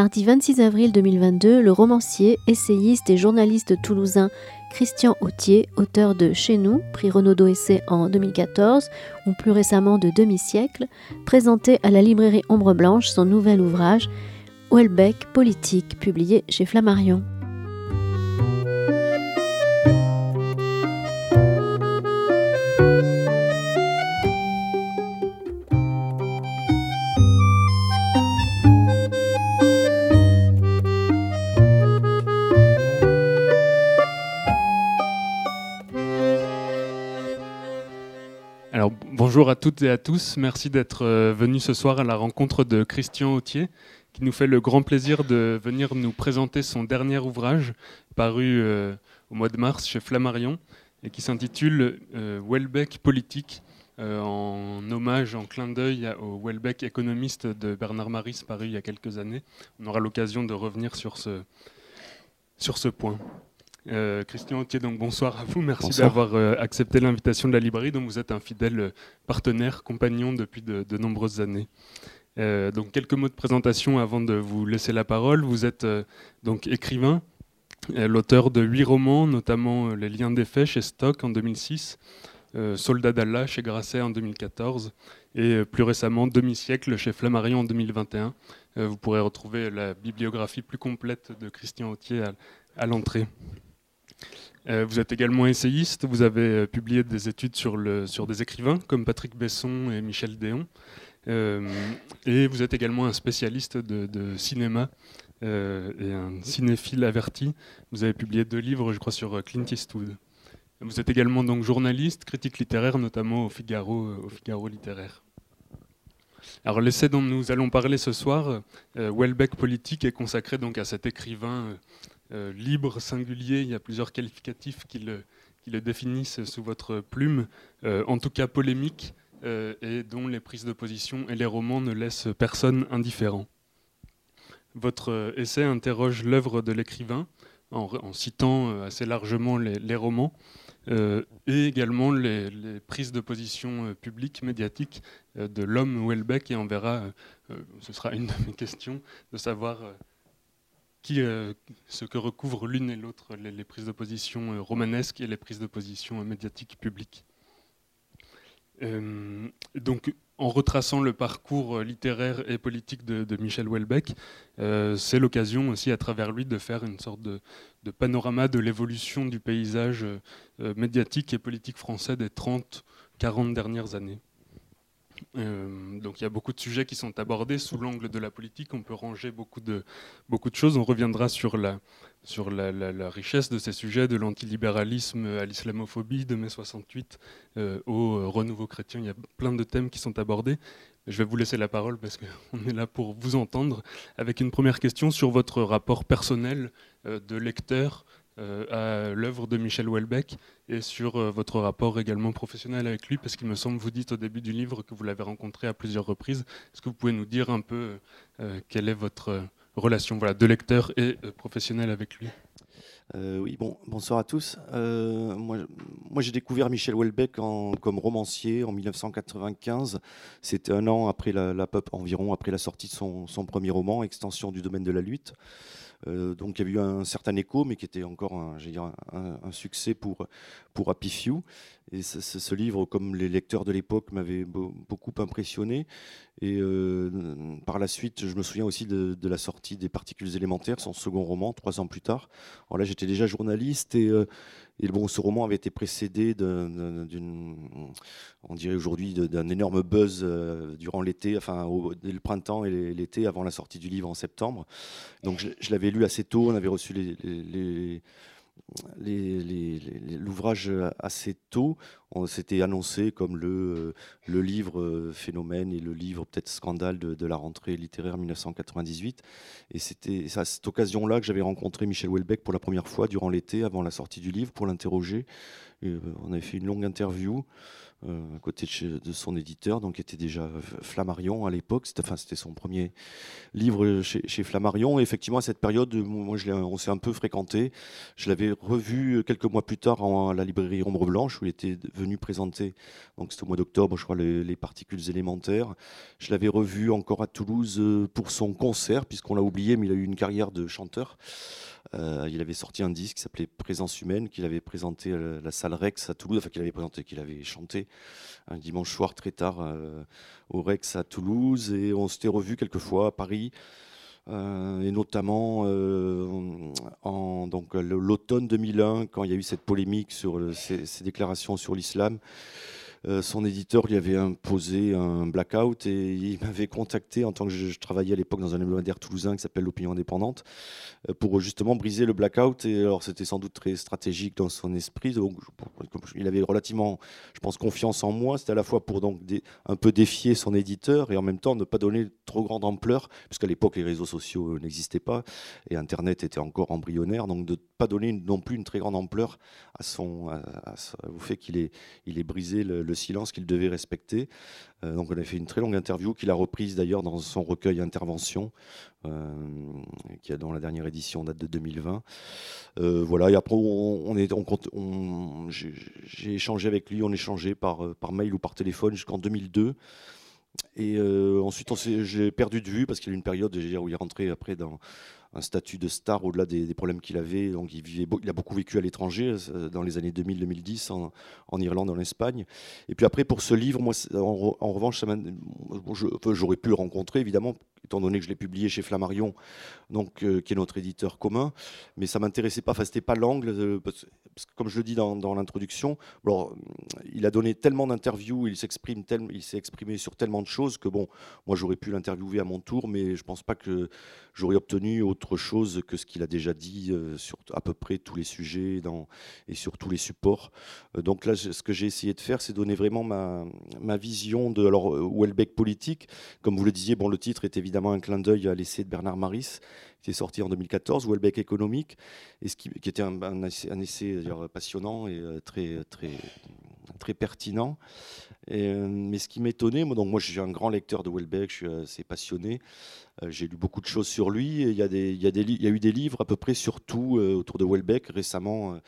Mardi 26 avril 2022, le romancier, essayiste et journaliste toulousain Christian Autier, auteur de Chez nous, prix Renaudot Essai en 2014, ou plus récemment de Demi-siècle, présentait à la librairie Ombre Blanche son nouvel ouvrage Welbeck Politique, publié chez Flammarion. Bonjour à toutes et à tous. Merci d'être euh, venus ce soir à la rencontre de Christian Autier, qui nous fait le grand plaisir de venir nous présenter son dernier ouvrage, paru euh, au mois de mars chez Flammarion, et qui s'intitule euh, Welbeck politique, en hommage, en clin d'œil au Welbeck économiste de Bernard Maris, paru il y a quelques années. On aura l'occasion de revenir sur ce, sur ce point. Euh, Christian Autier, donc bonsoir à vous. Merci d'avoir euh, accepté l'invitation de la librairie, dont vous êtes un fidèle euh, partenaire, compagnon depuis de, nombreuses années. donc quelques mots de présentation avant de vous laisser la parole. Vous êtes donc écrivain, l'auteur de huit romans, notamment Les Liens des faits chez Stock en 2006, Soldat d'Allah chez Grasset en 2014 et plus récemment Demi-siècle chez Flammarion en 2021. vous pourrez retrouver la bibliographie plus complète de Christian Autier à l'entrée. Euh, vous êtes également essayiste, vous avez euh, publié des études sur, des écrivains comme Patrick Besson et Michel Déon. Euh, et vous êtes également un spécialiste de, cinéma et un cinéphile averti. Vous avez publié deux livres, je crois, sur Clint Eastwood. Vous êtes également donc journaliste, critique littéraire, notamment au Figaro, au Figaro littéraire. Alors l'essai dont nous allons parler ce soir, Welbeck politique, est consacré donc à cet écrivain euh, libre, singulier, il y a plusieurs qualificatifs qui le, définissent sous votre plume, euh, en tout cas polémique, euh, et dont les prises de position et les romans ne laissent personne indifférent. Votre essai interroge l'œuvre de l'écrivain en, citant assez largement les, romans et également les, prises de position publiques, médiatiques de l'homme Welbeck et on verra, ce sera une de mes questions, de savoir euh, ce que recouvrent l'une et l'autre les, prises de position euh, romanesques et les prises de position euh, médiatiques publiques. donc, en retraçant le parcours littéraire et politique de, Michel Houellebecq, c'est l'occasion aussi à travers lui de faire une sorte de, de panorama de l'évolution du paysage médiatique et politique français des 30-40 dernières années. Euh, donc il y a beaucoup de sujets qui sont abordés sous l'angle de la politique. On peut ranger beaucoup de, beaucoup de choses. On reviendra sur la, sur la, richesse de ces sujets, de l'antilibéralisme à l'islamophobie, de mai 68 euh, au renouveau chrétien. Il y a plein de thèmes qui sont abordés. Je vais vous laisser la parole parce qu'on est là pour vous entendre avec une première question sur votre rapport personnel euh, de lecteur à l'œuvre de Michel Houellebecq et sur euh, votre rapport également professionnel avec lui, parce qu'il me semble, vous dites au début du livre que vous l'avez rencontré à plusieurs reprises. Est-ce que vous pouvez nous dire un peu euh, quelle est votre relation voilà, de lecteur et professionnel avec lui? Oui, bon, bonsoir à tous. moi, moi j'ai découvert Michel Houellebecq comme romancier en 1995. C'était un an après la, pop, environ après la sortie de son, son, premier roman, Extension du domaine de la lutte. Euh, donc il y a eu un certain écho, mais qui était encore un, un, succès pour, pour Happy Few. Et ce, livre, comme les lecteurs de l'époque, m'avait beaucoup impressionné. Et euh, par la suite, je me souviens aussi de, la sortie des Particules élémentaires, son second roman, trois ans plus tard. Alors là, j'étais déjà journaliste et, euh, et bon, ce roman avait été précédé d'une, on dirait aujourd'hui, d'un énorme buzz euh, durant l'été, enfin le printemps et l'été, avant la sortie du livre en septembre. Donc je, l'avais lu assez tôt, on avait reçu les l'ouvrage assez tôt. On s'était annoncé comme le, livre euh, phénomène et le livre peut-être scandale de, la rentrée littéraire 1998. Et c'était à cette occasion-là que j'avais rencontré Michel Houellebecq pour la première fois durant l'été, avant la sortie du livre, pour l'interroger. on avait fait une longue interview à côté de, son éditeur, donc qui était déjà Flammarion à l'époque. C'était, son premier livre chez, Flammarion. Et effectivement, à cette période, moi, je on s'est un peu fréquenté. Je l'avais revu quelques mois plus tard à la librairie Ombre Blanche, où il était venu présenter, donc c'était au mois d'octobre, je crois, les, les particules élémentaires. Je l'avais revu encore à Toulouse pour son concert, puisqu'on l'a oublié, mais il a eu une carrière de chanteur. Euh, il avait sorti un disque qui s'appelait Présence humaine, qu'il avait présenté à la salle Rex à Toulouse, enfin qu'il avait présenté, qu'il avait chanté un dimanche soir très tard euh, au Rex à Toulouse, et on s'était revu quelques fois à Paris. Euh, et notamment en l'automne 2001 quand il y a eu cette polémique sur ces déclarations sur l'islam euh, son éditeur lui avait imposé un blackout et il m'avait contacté en tant que je, travaillais à l'époque dans un hebdomadaire toulousain qui s'appelle l'Opinion indépendante euh, pour justement briser le blackout. Et alors c'était sans doute très stratégique dans son esprit. Donc, il avait relativement, je pense, confiance en moi. C'était à la fois pour donc un peu défier son éditeur et en même temps ne pas donner trop grande ampleur, puisqu'à l'époque les réseaux sociaux n'existaient pas et Internet était encore embryonnaire. Donc de ne pas donner non plus une très grande ampleur à son, au fait qu'il ait, il ait brisé le silence qu'il devait respecter. Euh, donc on a fait une très longue interview qu'il a reprise d'ailleurs dans son recueil Intervention, euh, qui a dans la dernière édition date de 2020. Euh, voilà, et après on, est, on, j'ai échangé avec lui, on échangeait par, par mail ou par téléphone jusqu'en 2002. Et ensuite, j'ai perdu de vue parce qu'il y a eu une période où il est rentré après dans, un statut de star au-delà des, problèmes qu'il avait. Donc il, a beaucoup vécu à l'étranger euh, dans les années 2000-2010 en, en, Irlande, en Espagne. Et puis après, pour ce livre, moi, en, revanche, j'aurais pu le rencontrer évidemment étant donné que je l'ai publié chez Flammarion, donc, euh, qui est notre éditeur commun. Mais ça m'intéressait pas, enfin, c'était pas l'angle, euh, parce, que comme je le dis dans, l'introduction, alors, il a donné tellement d'interviews, il s'exprime il s'est exprimé sur tellement de choses que bon, moi j'aurais pu l'interviewer à mon tour, mais je pense pas que j'aurais obtenu autre chose que ce qu'il a déjà dit euh, sur à peu près tous les sujets dans, et sur tous les supports. donc là, ce que j'ai essayé de faire, c'est donner vraiment ma, ma vision de alors Welbeck politique. Comme vous le disiez, bon, le titre est évidemment un clin d'œil à l'essai de Bernard Maris, qui est sorti en 2014, Welbeck économique, et ce qui, était un, essai, passionnant et euh, très, très, très pertinent. Euh, mais ce qui m'étonnait, moi, moi je suis un grand lecteur de Welbeck, je suis assez passionné. Euh, j'ai lu beaucoup de choses sur lui. il, y a y eu des livres à peu près sur tout autour de Welbeck récemment.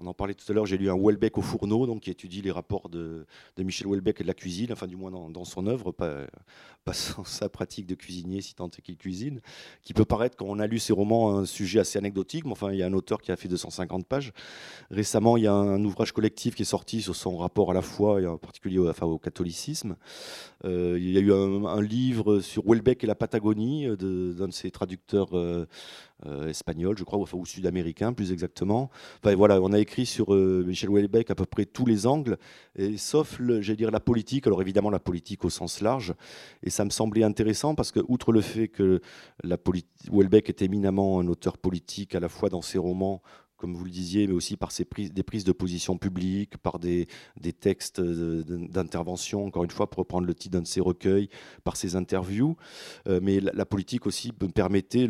On en parlait tout à l'heure, j'ai lu un Welbeck au fourneau, qui étudie les rapports de, Michel Welbeck et de la cuisine, enfin du moins dans, son œuvre, pas, sa pratique de cuisinier, si tant est qu'il cuisine, qui peut paraître, quand on a lu ses romans, un sujet assez anecdotique, mais enfin il y a un auteur qui a fait 250 pages. Récemment, il y a un, ouvrage collectif qui est sorti sur son rapport à la foi, et en particulier au, catholicisme. Euh, il y a eu un, livre sur Welbeck et la Patagonie, d'un de, ses traducteurs euh, euh, espagnol, je crois, ou sud-américain plus exactement. Enfin, voilà, on a écrit sur euh, Michel Houellebecq à peu près tous les angles, sauf, j'allais dire, la politique. Alors évidemment, la politique au sens large. Et ça me semblait intéressant parce que, outre le fait que Houellebecq est éminemment un auteur politique, à la fois dans ses romans comme vous le disiez, mais aussi par ses prises, des prises de position publiques, par des, des textes d'intervention, encore une fois, pour reprendre le titre d'un de ses recueils, par ses interviews. Euh, mais la, politique aussi me permettait,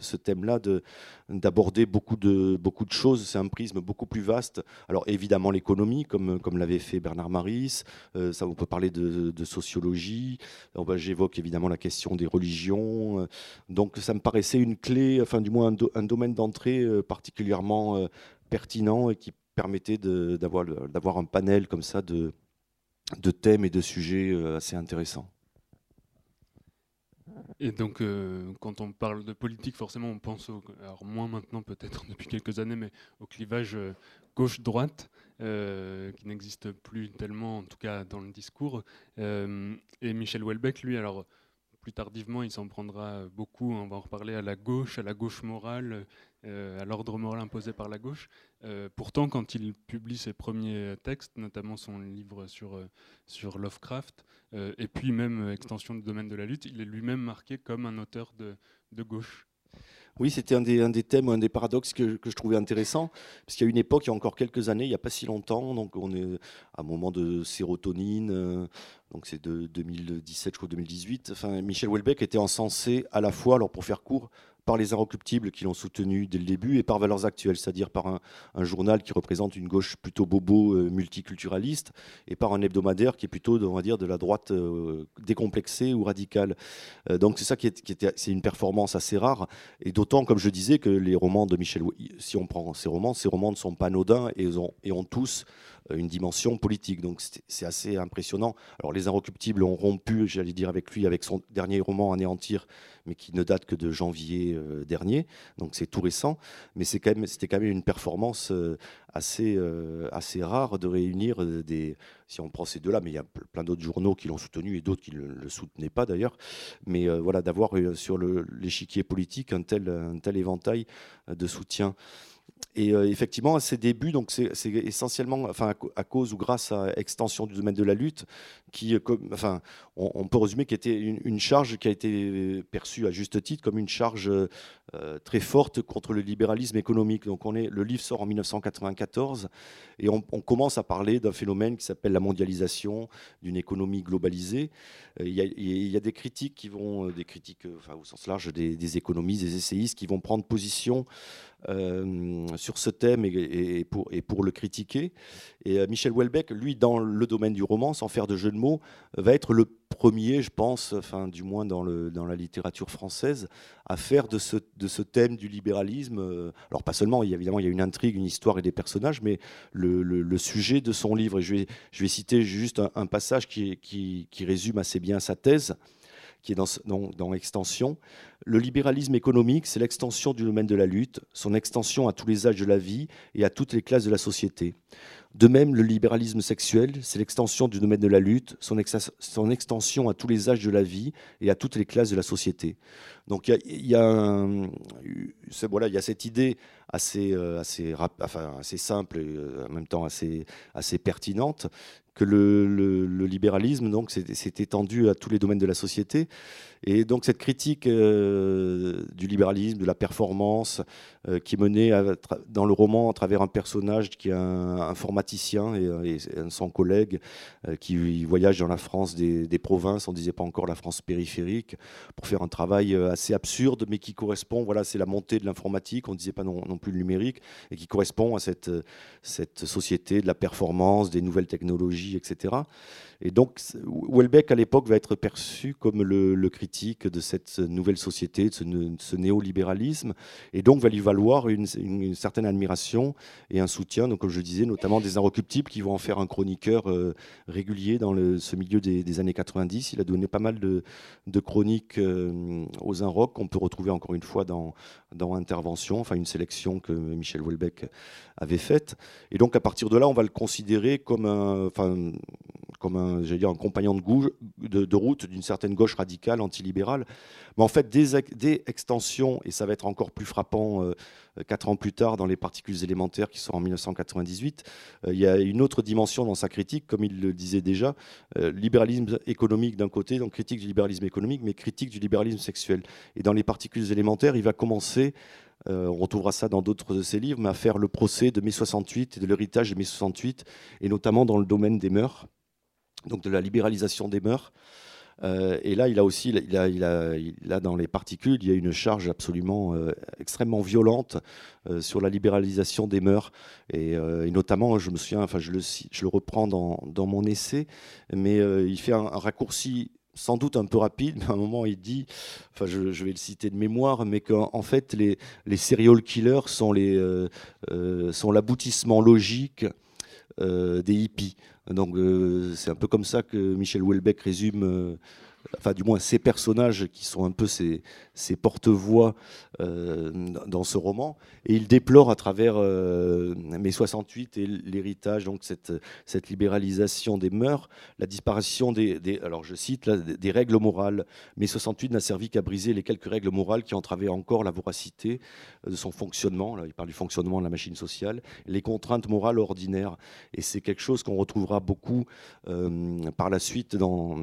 ce thème-là, d'aborder beaucoup de, beaucoup de choses. C'est un prisme beaucoup plus vaste. Alors évidemment l'économie, comme, comme l'avait fait Bernard Maris, euh, ça, on peut parler de, sociologie, j'évoque évidemment la question des religions. donc ça me paraissait une clé, enfin du moins un domaine d'entrée euh, euh, pertinent et qui permettait d'avoir un panel comme ça de, thèmes et de sujets euh, assez intéressants. Et donc, euh, quand on parle de politique, forcément, on pense, au, alors moins maintenant peut-être depuis quelques années, mais au clivage gauche-droite, qui n'existe plus tellement, en tout cas dans le discours. et Michel Houellebecq, lui, alors plus tardivement, il s'en prendra beaucoup, on va en reparler, à la gauche, à la gauche morale, à l'ordre moral imposé par la gauche. Euh, pourtant, quand il publie ses premiers textes, notamment son livre sur, euh, Lovecraft, et puis même extension du domaine de la lutte, il est lui-même marqué comme un auteur de, gauche. Oui, c'était un des, un des, thèmes, un des paradoxes que, je trouvais intéressant, parce qu'il y a une époque, il y a encore quelques années, il n'y a pas si longtemps, donc on est à un moment de sérotonine, donc c'est de 2017, je crois 2018. Enfin, Michel Houellebecq était encensé à la fois, alors pour faire court, par les Inrecuptibles qui l'ont soutenu dès le début et par Valeurs Actuelles, c'est-à-dire par un, journal qui représente une gauche plutôt bobo, euh, multiculturaliste, et par un hebdomadaire qui est plutôt, on va dire, de la droite euh, décomplexée ou radicale. Euh, donc c'est ça qui, est, c'est une performance assez rare, et d'autant, comme je disais, que les romans de Michel, si on prend ces romans, ces romans ne sont pas anodins et et ont tous une dimension politique. Donc c'est assez impressionnant. Alors les Inrecuptibles ont rompu, j'allais dire avec lui, avec son dernier roman Anéantir, mais qui ne date que de janvier euh, dernier, donc c'est tout récent. Mais c'était quand même une performance euh, assez, euh, assez rare de réunir des, si on prend ces deux-là, mais il y a plein d'autres journaux qui l'ont soutenu et d'autres qui ne le, soutenaient pas d'ailleurs. Mais voilà, d'avoir sur l'échiquier politique un tel, un tel éventail de soutien. Et euh, effectivement, à ses débuts, c'est essentiellement, à, cause ou grâce à l'extension du domaine de la lutte, qui, euh, on, peut résumer qu'il était une, charge qui a été perçue à juste titre comme une charge euh, très forte contre le libéralisme économique. Donc, on est, le livre sort en 1994 et on, commence à parler d'un phénomène qui s'appelle la mondialisation, d'une économie globalisée. Il y, a, il y, a, des critiques qui vont, des critiques, au sens large, des, économistes, des essayistes qui vont prendre position euh, sur ce thème et, pour, le critiquer. Et euh, Michel Houellebecq, lui, dans le domaine du roman, sans faire de jeu de mots, va être le premier, je pense, enfin, du moins dans, le, dans la littérature française, à faire de ce, de ce thème du libéralisme, euh, alors pas seulement, il y a, évidemment, il y a une intrigue, une histoire et des personnages, mais le, sujet de son livre. Et je vais, je vais citer juste un, passage qui, qui, qui résume assez bien sa thèse qui est dans, dans, Extension. Le libéralisme économique, c'est l'extension du domaine de la lutte, son extension à tous les âges de la vie et à toutes les classes de la société. De même, le libéralisme sexuel, c'est l'extension du domaine de la lutte, son, extension à tous les âges de la vie et à toutes les classes de la société. Donc il y a, voilà, il y a cette idée assez, euh, assez, enfin, assez simple et euh, en même temps assez, assez pertinente que le, libéralisme donc s'est étendu à tous les domaines de la société. Et donc cette critique euh, du libéralisme, de la performance, euh, qui menée dans le roman à travers un personnage qui est un informaticien et, son collègue euh, qui voyage dans la France des, provinces, on disait pas encore la France périphérique, pour faire un travail assez absurde, mais qui correspond, voilà, c'est la montée de l'informatique, on ne disait pas non, non, plus le numérique, et qui correspond à cette, cette société de la performance, des nouvelles technologies, etc. Et donc, Welbeck, à l'époque, va être perçu comme le, critique de cette nouvelle société, de ce, néolibéralisme, et donc va lui valoir une, certaine admiration et un soutien, donc, comme je disais, notamment des Inrecuptibles qui vont en faire un chroniqueur euh, régulier dans ce milieu des, années 90. Il a donné pas mal de, chroniques euh, aux Inrock qu'on peut retrouver encore une fois dans, dans Intervention, enfin une sélection que Michel Welbeck avait faite. Et donc, à partir de là, on va le considérer comme un, comme un, dire, un compagnon de, route d'une certaine gauche radicale, antilibérale. Mais en fait, des, extensions, et ça va être encore plus frappant euh, quatre ans plus tard dans les particules élémentaires qui sont en 1998, euh, il y a une autre dimension dans sa critique, comme il le disait déjà, euh, libéralisme économique d'un côté, donc critique du libéralisme économique, mais critique du libéralisme sexuel. Et dans les particules élémentaires, il va commencer on retrouvera ça dans d'autres de ses livres, mais à faire le procès de mai 68 et de l'héritage de mai 68, et notamment dans le domaine des mœurs donc de la libéralisation des mœurs. Euh, et là, il a aussi, il a, il a, dans les particules, il y a une charge absolument euh, extrêmement violente euh, sur la libéralisation des mœurs. Et, notamment, je me souviens, enfin, je le, je le reprends dans mon essai, mais il fait un, raccourci sans doute un peu rapide, mais à un moment il dit, je, vais le citer de mémoire, mais qu'en fait les, serial killers sont l'aboutissement logique des hippies. Euh, c'est un peu comme ça que Michel Houellebecq résume euh, enfin du moins ces personnages qui sont un peu ces, porte-voix euh, dans ce roman. Et il déplore à travers euh, mai 68 et l'héritage, donc cette, libéralisation des mœurs, la disparition des, alors je cite, des règles morales. Mai 68 n'a servi qu'à briser les quelques règles morales qui entravaient encore la voracité de son fonctionnement. Là, il parle du fonctionnement de la machine sociale, les contraintes morales ordinaires. Et c'est quelque chose qu'on retrouvera beaucoup euh, par la suite dans,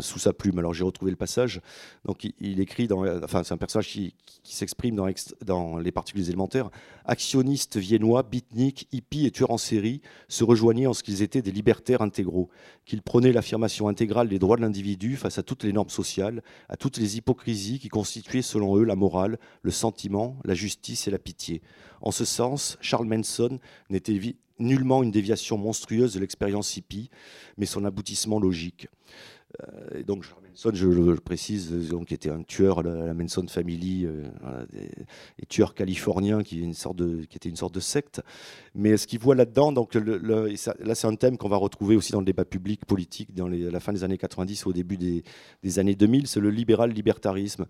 sous sa plume. Alors j'ai retrouvé le passage. Donc il, écrit dans, enfin c'est un personnage qui, s'exprime dans, les particules élémentaires. Actionnistes viennois, beatniks, hippies et tueurs en série se rejoignaient en ce qu'ils étaient des libertaires intégraux, qu'ils prônaient l'affirmation intégrale des droits de l'individu face à toutes les normes sociales, à toutes les hypocrisies qui constituaient selon eux la morale, le sentiment, la justice et la pitié. En ce sens, Charles Manson n'était nullement une déviation monstrueuse de l'expérience hippie, mais son aboutissement logique. Euh, et donc, Manson, je le précise, donc, qui était un tueur, la, la Manson Family, euh, des, tueurs californiens, qui, une était une sorte de secte. Mais ce qu'il voit là-dedans, donc là c'est un thème qu'on va retrouver aussi dans le débat public politique dans la fin des années 90 au début des, années 2000, c'est le libéral-libertarisme.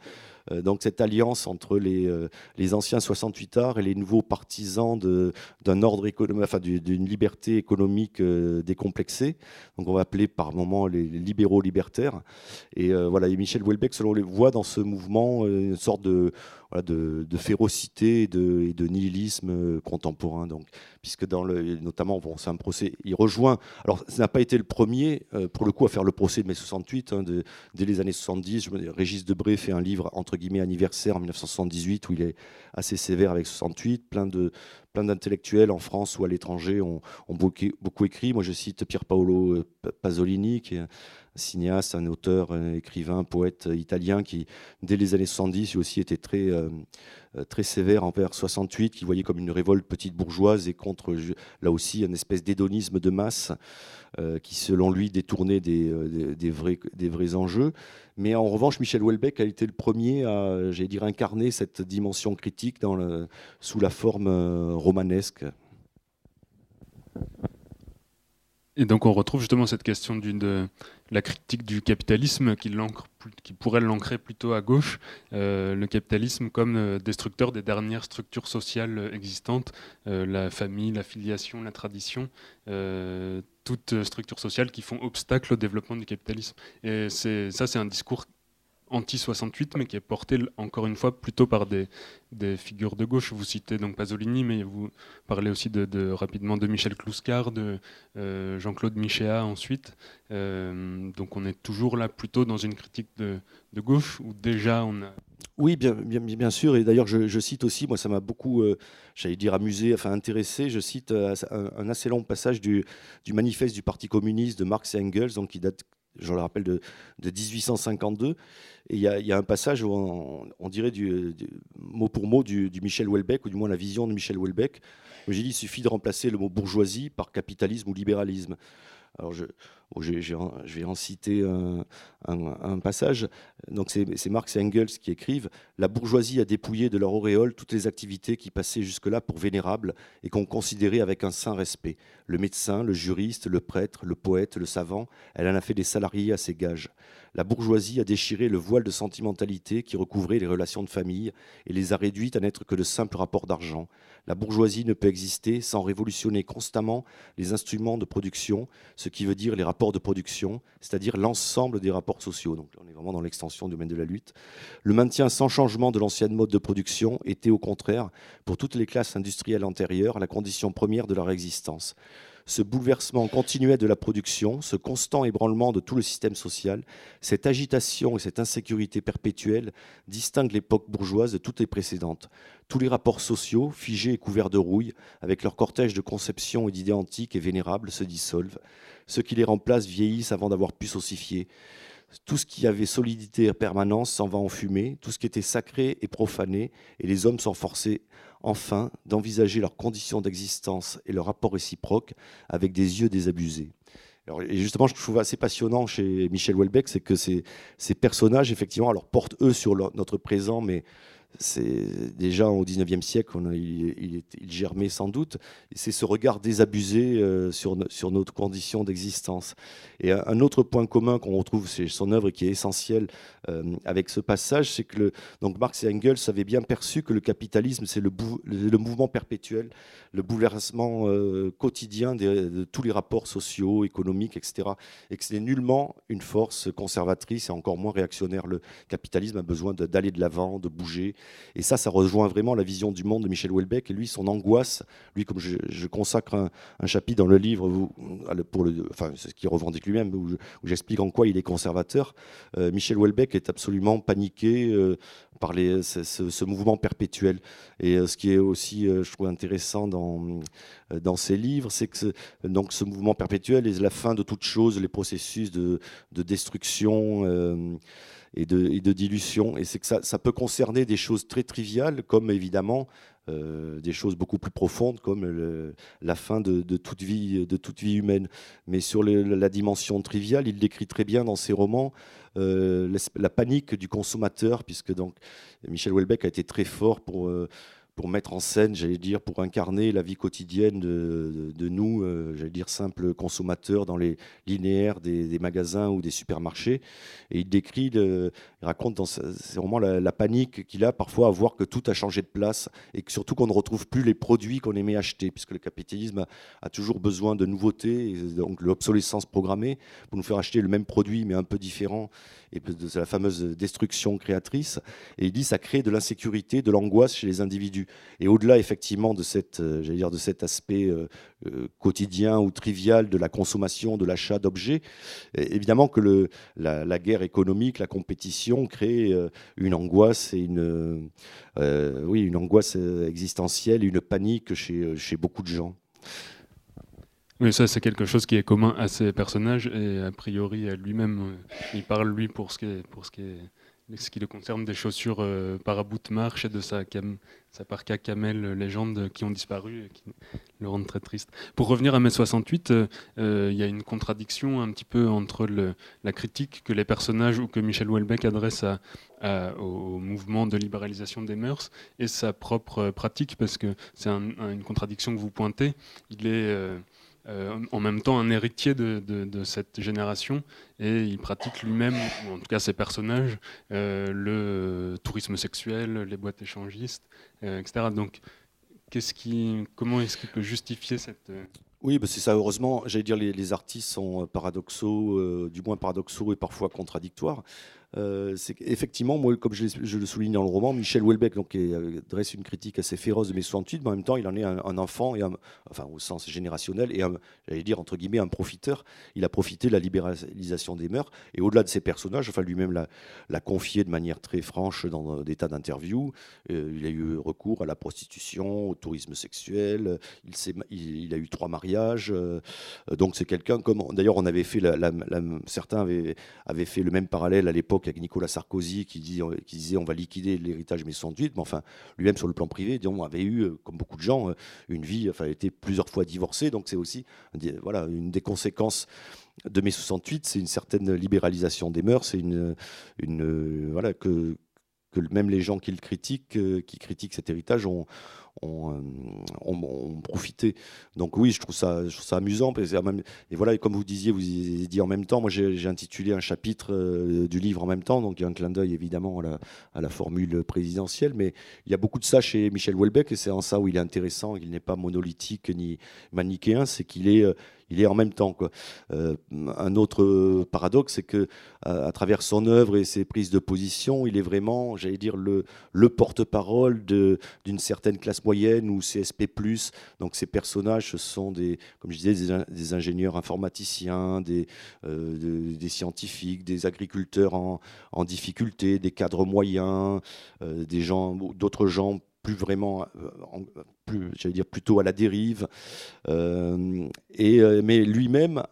Euh, donc cette alliance entre les, euh, anciens 68 arts et les nouveaux partisans d'un ordre économique, enfin d'une liberté économique décomplexée. Donc on va appeler par moments les, libéraux libertaire. Et euh, voilà, et Michel Houellebecq, selon les voit dans ce mouvement euh, une sorte de, de, férocité et de, nihilisme euh, contemporain. Donc, puisque dans le, notamment, bon, c'est un procès, il rejoint. Alors, ça n'a pas été le premier, pour le coup, à faire le procès de mai 68, hein, dès les années 70. Je Régis Debré fait un livre entre guillemets anniversaire en 1978 où il est assez sévère avec 68, plein de plein d'intellectuels en France ou à l'étranger ont, beaucoup, écrit. Moi, je cite Pier Paolo Pasolini, qui est cinéaste, un auteur, un écrivain, poète italien qui, dès les années 70, aussi était très, euh, très sévère envers 68, qui voyait comme une révolte petite bourgeoise et contre, là aussi, une espèce d'hédonisme de masse euh, qui, selon lui, détournait des, euh, vrais, enjeux. Mais en revanche, Michel Houellebecq a été le premier à, j'allais dire, incarner cette dimension critique sous la forme romanesque. Et donc on retrouve justement cette question de la critique du capitalisme qui, pourrait l'ancrer plutôt à gauche, euh, le capitalisme comme euh, destructeur des dernières structures sociales existantes, euh, la famille, la filiation, la tradition, toutes structures sociales qui font obstacle au développement du capitalisme. Et ça c'est un discours anti-68, mais qui est porté encore une fois plutôt par des, figures de gauche. Vous citez donc Pasolini, mais vous parlez aussi de, rapidement de Michel Clouscar, de euh, Jean-Claude Michéa ensuite. Euh, donc on est toujours là plutôt dans une critique de, gauche, où déjà on a... Oui, bien, sûr. Et d'ailleurs, je, cite aussi, moi, ça m'a beaucoup, euh, j'allais dire amusé, enfin intéressé. Je cite un, un, assez long passage du, du, manifeste du Parti communiste de Marx et Engels, donc qui date je le rappelle, de, 1852. Et il y, a un passage où on, dirait mot pour mot du, Michel Houellebecq, ou du moins la vision de Michel Houellebecq. J'ai dit il suffit de remplacer le mot bourgeoisie par capitalisme ou libéralisme. Alors je, je, vais en citer un, passage. Donc c'est Marx et Engels qui écrivent La bourgeoisie a dépouillé de leur auréole toutes les activités qui passaient jusque-là pour vénérables et qu'on considérait avec un saint respect. Le médecin, le juriste, le prêtre, le poète, le savant, elle en a fait des salariés à ses gages. La bourgeoisie a déchiré le voile de sentimentalité qui recouvrait les relations de famille et les a réduites à n'être que de simples rapports d'argent. La bourgeoisie ne peut exister sans révolutionner constamment les instruments de production, ce qui veut dire les rapports de production, c'est-à-dire l'ensemble des rapports sociaux. Donc on est vraiment dans l'extension du domaine de la lutte. Le maintien sans changement de l'ancienne mode de production était au contraire, pour toutes les classes industrielles antérieures, la condition première de leur existence ce bouleversement continuel de la production, ce constant ébranlement de tout le système social, cette agitation et cette insécurité perpétuelle distinguent l'époque bourgeoise de toutes les précédentes. Tous les rapports sociaux, figés et couverts de rouille, avec leur cortège de conceptions et d'idées antiques et vénérables, se dissolvent. Ceux qui les remplacent vieillissent avant d'avoir pu s'ossifier. Tout ce qui avait solidité et permanence s'en va en fumée, tout ce qui était sacré est profané, et les hommes sont forcés enfin d'envisager leurs conditions d'existence et leurs rapports réciproques avec des yeux désabusés. et justement, je trouve assez passionnant chez Michel Houellebecq, c'est que ces, ces, personnages, effectivement, alors portent eux sur notre présent, mais c'est déjà au 19e siècle, il, germait sans doute. C'est ce regard désabusé euh, sur, sur notre condition d'existence. Et un, autre point commun qu'on retrouve chez son œuvre et qui est essentiel euh, avec ce passage, c'est que donc Marx et Engels avaient bien perçu que le capitalisme, c'est le, mouvement perpétuel, le bouleversement euh, quotidien de, tous les rapports sociaux, économiques, etc. Et que ce n'est nullement une force conservatrice et encore moins réactionnaire. Le capitalisme a besoin d'aller de l'avant, de bouger Et ça, ça rejoint vraiment la vision du monde de Michel Houellebecq et lui, son angoisse. Lui, comme je, consacre un, chapitre dans le livre, pour le, enfin, ce qu'il revendique lui-même, où, j'explique en quoi il est conservateur. Euh, Michel Houellebecq est absolument paniqué euh, par ce, mouvement perpétuel. Et euh, ce qui est aussi, je trouve, intéressant dans, dans ses livres, c'est que ce, donc, ce mouvement perpétuel est la fin de toute chose, les processus de destruction et de, dilution. Et c'est que ça, peut concerner des choses très triviales, comme évidemment euh, des choses beaucoup plus profondes, comme la fin de, toute vie, de toute vie humaine. Mais sur la dimension triviale, il décrit très bien dans ses romans euh, la panique du consommateur, puisque donc Michel Houellebecq a été très fort pour... Euh, pour mettre en scène, j'allais dire, pour incarner la vie quotidienne de, nous, euh, j'allais dire, simples consommateurs dans les linéaires des, magasins ou des supermarchés. Et il décrit, il raconte dans c'est vraiment la, panique qu'il a parfois à voir que tout a changé de place et que surtout qu'on ne retrouve plus les produits qu'on aimait acheter, puisque le capitalisme a, toujours besoin de nouveautés, donc l'obsolescence programmée, pour nous faire acheter le même produit mais un peu différent, et de la fameuse destruction créatrice. Et il dit ça crée de l'insécurité, de l'angoisse chez les individus. Et au-delà effectivement de, cette, euh, dire, de cet aspect euh, euh, quotidien ou trivial de la consommation, de l'achat d'objets, évidemment que la, guerre économique, la compétition crée une angoisse et une, oui, une angoisse existentielle, une panique chez beaucoup de gens. Oui, ça c'est quelque chose qui est commun à ces personnages et a priori à lui-même. Il parle lui pour ce qui est, pour ce qui le concerne des chaussures euh, par à bout de marche et de sa, cam, sa parka camel euh, légende qui ont disparu et qui le rendent très triste. Pour revenir à mai 68, euh, il y a une contradiction un petit peu entre la critique que les personnages ou que Michel Houellebecq adresse au mouvement de libéralisation des mœurs et sa propre pratique, parce que c'est une contradiction que vous pointez. Il est euh, en même temps un héritier de, cette génération et il pratique lui-même, ou en tout cas ses personnages, euh, le tourisme sexuel, les boîtes échangistes, euh, etc. Donc, comment est-ce qu'il peut justifier cette... Oui, bah, c'est ça. Heureusement, j'allais dire les artistes sont paradoxaux, du moins paradoxaux et parfois contradictoires. Euh, c'est effectivement, moi, comme je, le souligne dans le roman, Michel Houellebecq donc, euh, dresse une critique assez féroce de mai 68, mais en même temps, il en est un, enfant, enfin, au sens générationnel, et j'allais dire, entre guillemets, un profiteur. Il a profité de la libéralisation des mœurs, et au-delà de ses personnages, enfin, lui-même l'a confié de manière très franche dans des tas d'interviews. Euh, il a eu recours à la prostitution, au tourisme sexuel, il, a eu trois mariages. donc, c'est quelqu'un comme. D'ailleurs, on avait fait. Certains avaient fait le même parallèle à l'époque avec Nicolas Sarkozy qui, dit, qui disait on va liquider l'héritage mai 68, mais enfin, lui-même sur le plan privé, disons, avait eu, euh, comme beaucoup de gens, euh, une vie, enfin, était plusieurs fois divorcé, donc c'est aussi voilà, une des conséquences de mai 68, c'est une certaine libéralisation des mœurs, c'est une, voilà, que, que même les gens qui le critiquent, euh, qui critiquent cet héritage, ont, ont, ont, profité. Donc oui, je trouve ça, amusant. Et voilà, comme vous disiez, vous avez dit en même temps, moi j'ai intitulé un chapitre euh, du livre en même temps, donc il y a un clin d'œil évidemment à la, à la, formule présidentielle, mais il y a beaucoup de ça chez Michel Houellebecq, et c'est en ça où il est intéressant, il n'est pas monolithique ni manichéen, c'est qu'il est, euh, il est en même temps. Quoi. Euh, un autre paradoxe, c'est que à, travers son œuvre et ses prises de position, il est vraiment, j'allais dire, le, le porte-parole d'une certaine classe moyenne ou CSP+. Donc ces personnages, ce sont des, comme je disais, des, ingénieurs informaticiens, des, euh, scientifiques, des agriculteurs en, difficulté, des cadres moyens, euh, des gens, d'autres gens plus vraiment, euh, j'allais dire plutôt à la dérive. Euh, et, euh, mais lui-même,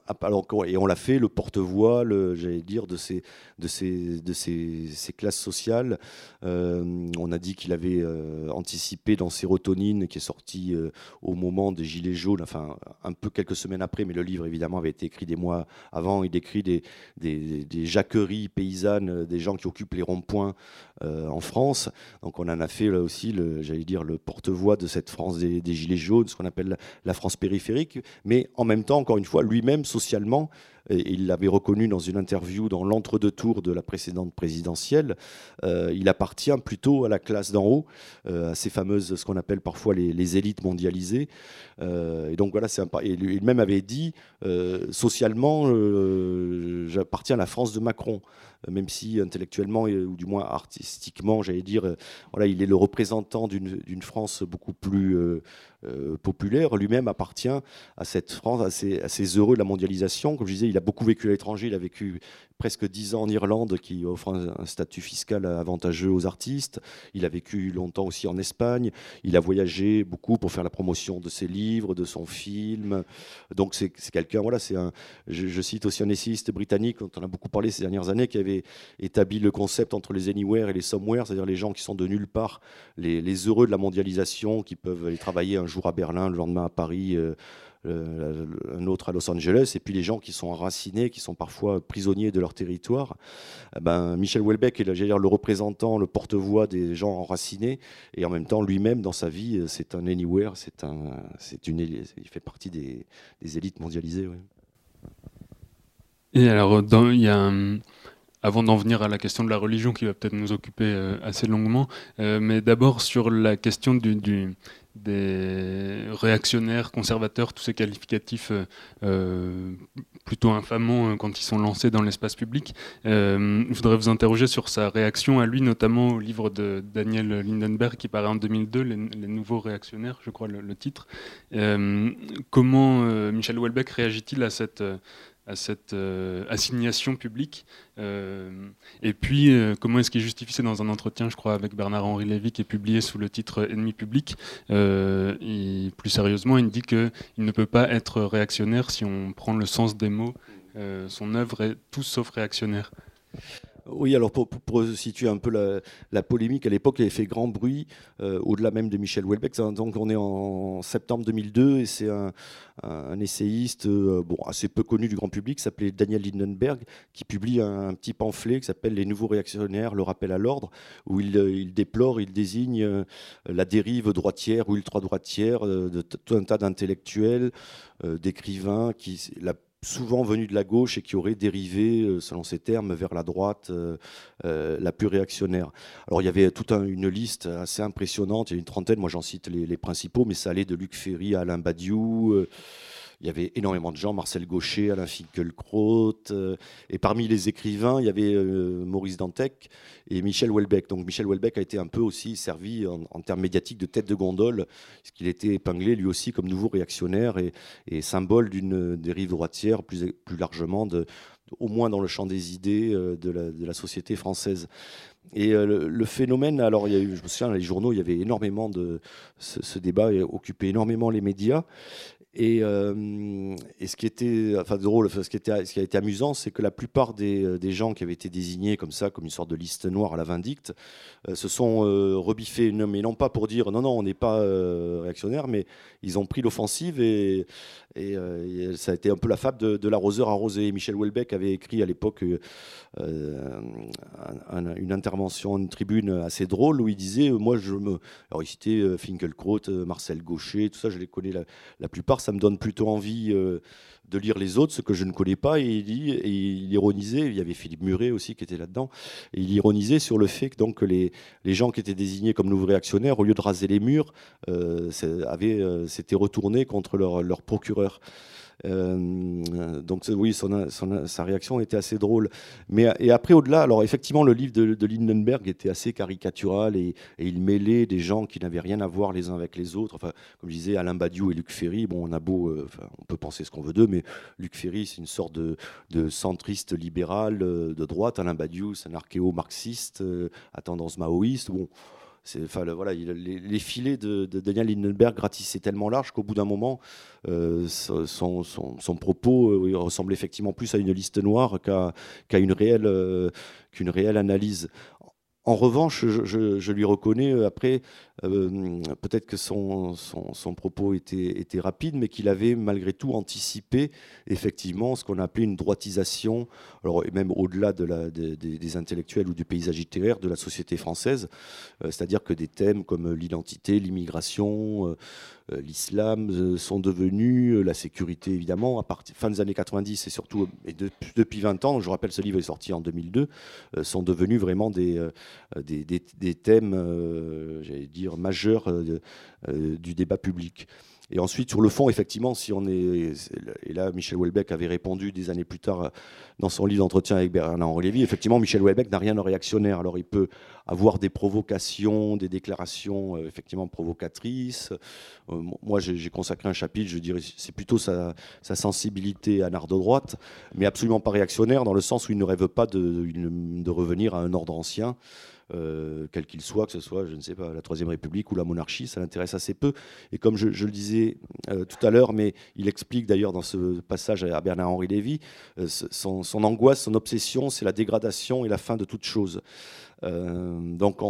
et on l'a fait, le porte-voix, j'allais dire, de ces, de ces, de ces, classes sociales. on a dit qu'il avait anticipé dans Sérotonine, qui est sorti au moment des Gilets jaunes, enfin un peu quelques semaines après, mais le livre évidemment avait été écrit des mois avant. Il décrit des, des, des jacqueries paysannes, des gens qui occupent les ronds-points en France. Donc on en a fait là aussi j'allais dire, le porte-voix de cette France des, Gilets jaunes, ce qu'on appelle la, France périphérique, mais en même temps, encore une fois, lui-même, socialement, il l'avait reconnu dans une interview dans l'entre-deux tours de la précédente présidentielle, il appartient plutôt à la classe d'en haut, à ces fameuses, ce qu'on appelle parfois les, élites mondialisées. et donc voilà, c'est et lui-même avait dit, socialement, j'appartiens à la France de Macron. Euh, même si intellectuellement ou du moins artistiquement, j'allais dire, euh, voilà, il est le représentant d'une France beaucoup plus euh, populaire. Lui-même appartient à cette France, à ces, heureux de la mondialisation. Comme je disais, il a beaucoup vécu à l'étranger. Il a vécu presque dix ans en Irlande, qui offre un, statut fiscal avantageux aux artistes. Il a vécu longtemps aussi en Espagne. Il a voyagé beaucoup pour faire la promotion de ses livres, de son film. Donc c'est quelqu'un, voilà, c'est un. Je, je, cite aussi un essayiste britannique dont on a beaucoup parlé ces dernières années, qui avait établi le concept entre les anywhere et les somewhere, c'est-à-dire les gens qui sont de nulle part, les, heureux de la mondialisation, qui peuvent aller travailler un jour à Berlin, le lendemain à Paris. Euh, un autre à Los Angeles, et puis les gens qui sont enracinés, qui sont parfois prisonniers de leur territoire. Eh ben, Michel Houellebecq est le représentant, le porte-voix des gens enracinés, et en même temps, lui-même, dans sa vie, c'est un anywhere, c'est un, c'est une, il fait partie des, élites mondialisées. Et alors, avant d'en venir à la question de la religion qui va peut-être nous occuper euh, assez longuement, euh, mais d'abord sur la question du, des réactionnaires, conservateurs, tous ces qualificatifs euh, plutôt infamants quand ils sont lancés dans l'espace public. je voudrais vous interroger sur sa réaction à lui, notamment au livre de Daniel Lindenberg qui paraît en 2002, Les, Nouveaux Réactionnaires, je crois le, le titre. comment Michel Houellebecq réagit-il à cette à cette euh, assignation publique euh, Et puis, euh, comment est-ce qu'il justifie C'est dans un entretien, je crois, avec Bernard-Henri Lévy, qui est publié sous le titre Ennemi public. plus sérieusement, il dit qu'il ne peut pas être réactionnaire si on prend le sens des mots. son œuvre est tout sauf réactionnaire. Oui, alors pour, situer un peu la, polémique, à l'époque, elle avait fait grand bruit, euh, au-delà même de Michel Houellebecq. Donc on est en septembre 2002 et c'est un, essayiste euh, bon, assez peu connu du grand public, s'appelait Daniel Lindenberg, qui publie un, petit pamphlet qui s'appelle Les nouveaux réactionnaires, le rappel à l'ordre, où il, euh, déplore, il désigne la dérive droitière ou ultra-droitière de tout un tas d'intellectuels, d'écrivains, qui souvent venu de la gauche et qui aurait dérivé, euh, selon ces termes, vers la droite euh, euh, la plus réactionnaire. Alors il y avait toute une liste assez impressionnante, il y a une trentaine, moi j'en cite les, principaux, mais ça allait de Luc Ferry à Alain Badiou. Il y avait énormément de gens, Marcel Gaucher, Alain Finkielkraut, euh, et parmi les écrivains, il y avait euh, Maurice Dantec et Michel Houellebecq. Donc Michel Houellebecq a été un peu aussi servi en, termes médiatiques de tête de gondole, puisqu'il était épinglé lui aussi comme nouveau réactionnaire et, symbole d'une dérive droitière plus, largement, au moins dans le champ des idées euh, de la, société française. Et le, phénomène, alors il y a eu, je me souviens, dans les journaux, il y avait énormément de. Ce, ce débat occupait énormément les médias. Euh, et, ce qui était, enfin drôle, ce qui, a été amusant, c'est que la plupart des, des, gens qui avaient été désignés comme ça, comme une sorte de liste noire à la vindicte, euh, se sont euh, rebiffés, non, mais non pas pour dire non, non, on n'est pas réactionnaire, mais ils ont pris l'offensive et, ça a été un peu la fable de, l'arroseur arrosé. Michel Houellebecq avait écrit à l'époque une intervention, une tribune assez drôle où il disait, moi je me, alors il citait Finkelkraut, Marcel Gaucher, tout ça, je les connais la plupart ça me donne plutôt envie euh, de lire les autres, ce que je ne connais pas. Et il, ironisait, il y avait Philippe Muret aussi qui était là-dedans, il ironisait sur le fait que donc, les, gens qui étaient désignés comme nouveaux réactionnaires, au lieu de raser les murs, euh, euh, s'étaient retournés contre leur procureur. Euh, donc oui, sa réaction était assez drôle. Mais et après au-delà, alors effectivement le livre de, Lindenberg était assez caricatural et, il mêlait des gens qui n'avaient rien à voir les uns avec les autres. Enfin, comme je disais, Alain Badiou et Luc Ferry. Bon, on a beau, euh, on peut penser ce qu'on veut d'eux, mais Luc Ferry c'est une sorte de, centriste libéral euh, de droite. Alain Badiou c'est un archéo-marxiste à tendance maoïste. Bon Enfin, les, filets de, Daniel Lindenberg gratissaient tellement large qu'au bout d'un moment, euh, son, propos euh, ressemble effectivement plus à une liste noire qu'à une, euh, réelle analyse. En revanche, je, lui reconnais après euh, peut-être que son, propos était, rapide, mais qu'il avait malgré tout anticipé effectivement ce qu'on appelait une droitisation, alors, et même au-delà des intellectuels ou du paysage littéraire de la société française, euh, c'est-à-dire que des thèmes comme l'identité, l'immigration, euh, l'islam sont devenus, la sécurité évidemment, à partir fin des années 90 et surtout depuis 20 ans, je rappelle ce livre est sorti en 2002, sont devenus vraiment des thèmes, j'allais dire, majeur euh, euh, du débat public. Et ensuite, sur le fond, effectivement, si on est. Et là, Michel Houellebecq avait répondu des années plus tard dans son livre d'entretien avec Bernard Lévy. Effectivement, Michel Houellebecq n'a rien de réactionnaire. Alors, il peut avoir des provocations, des déclarations euh, effectivement provocatrices. moi, j'ai consacré un chapitre, je dirais, c'est plutôt sa, sensibilité à l'art de droite, mais absolument pas réactionnaire, dans le sens où il ne rêve pas de revenir à un ordre ancien. Euh, quel qu'il soit, que ce soit, je ne sais pas, la Troisième République ou la monarchie, ça l'intéresse assez peu. Et comme je, le disais euh, tout à l'heure, mais il explique d'ailleurs dans ce passage à Bernard-Henri Lévy, euh, son, son, angoisse, son obsession, c'est la dégradation et la fin de toute chose. Euh, donc,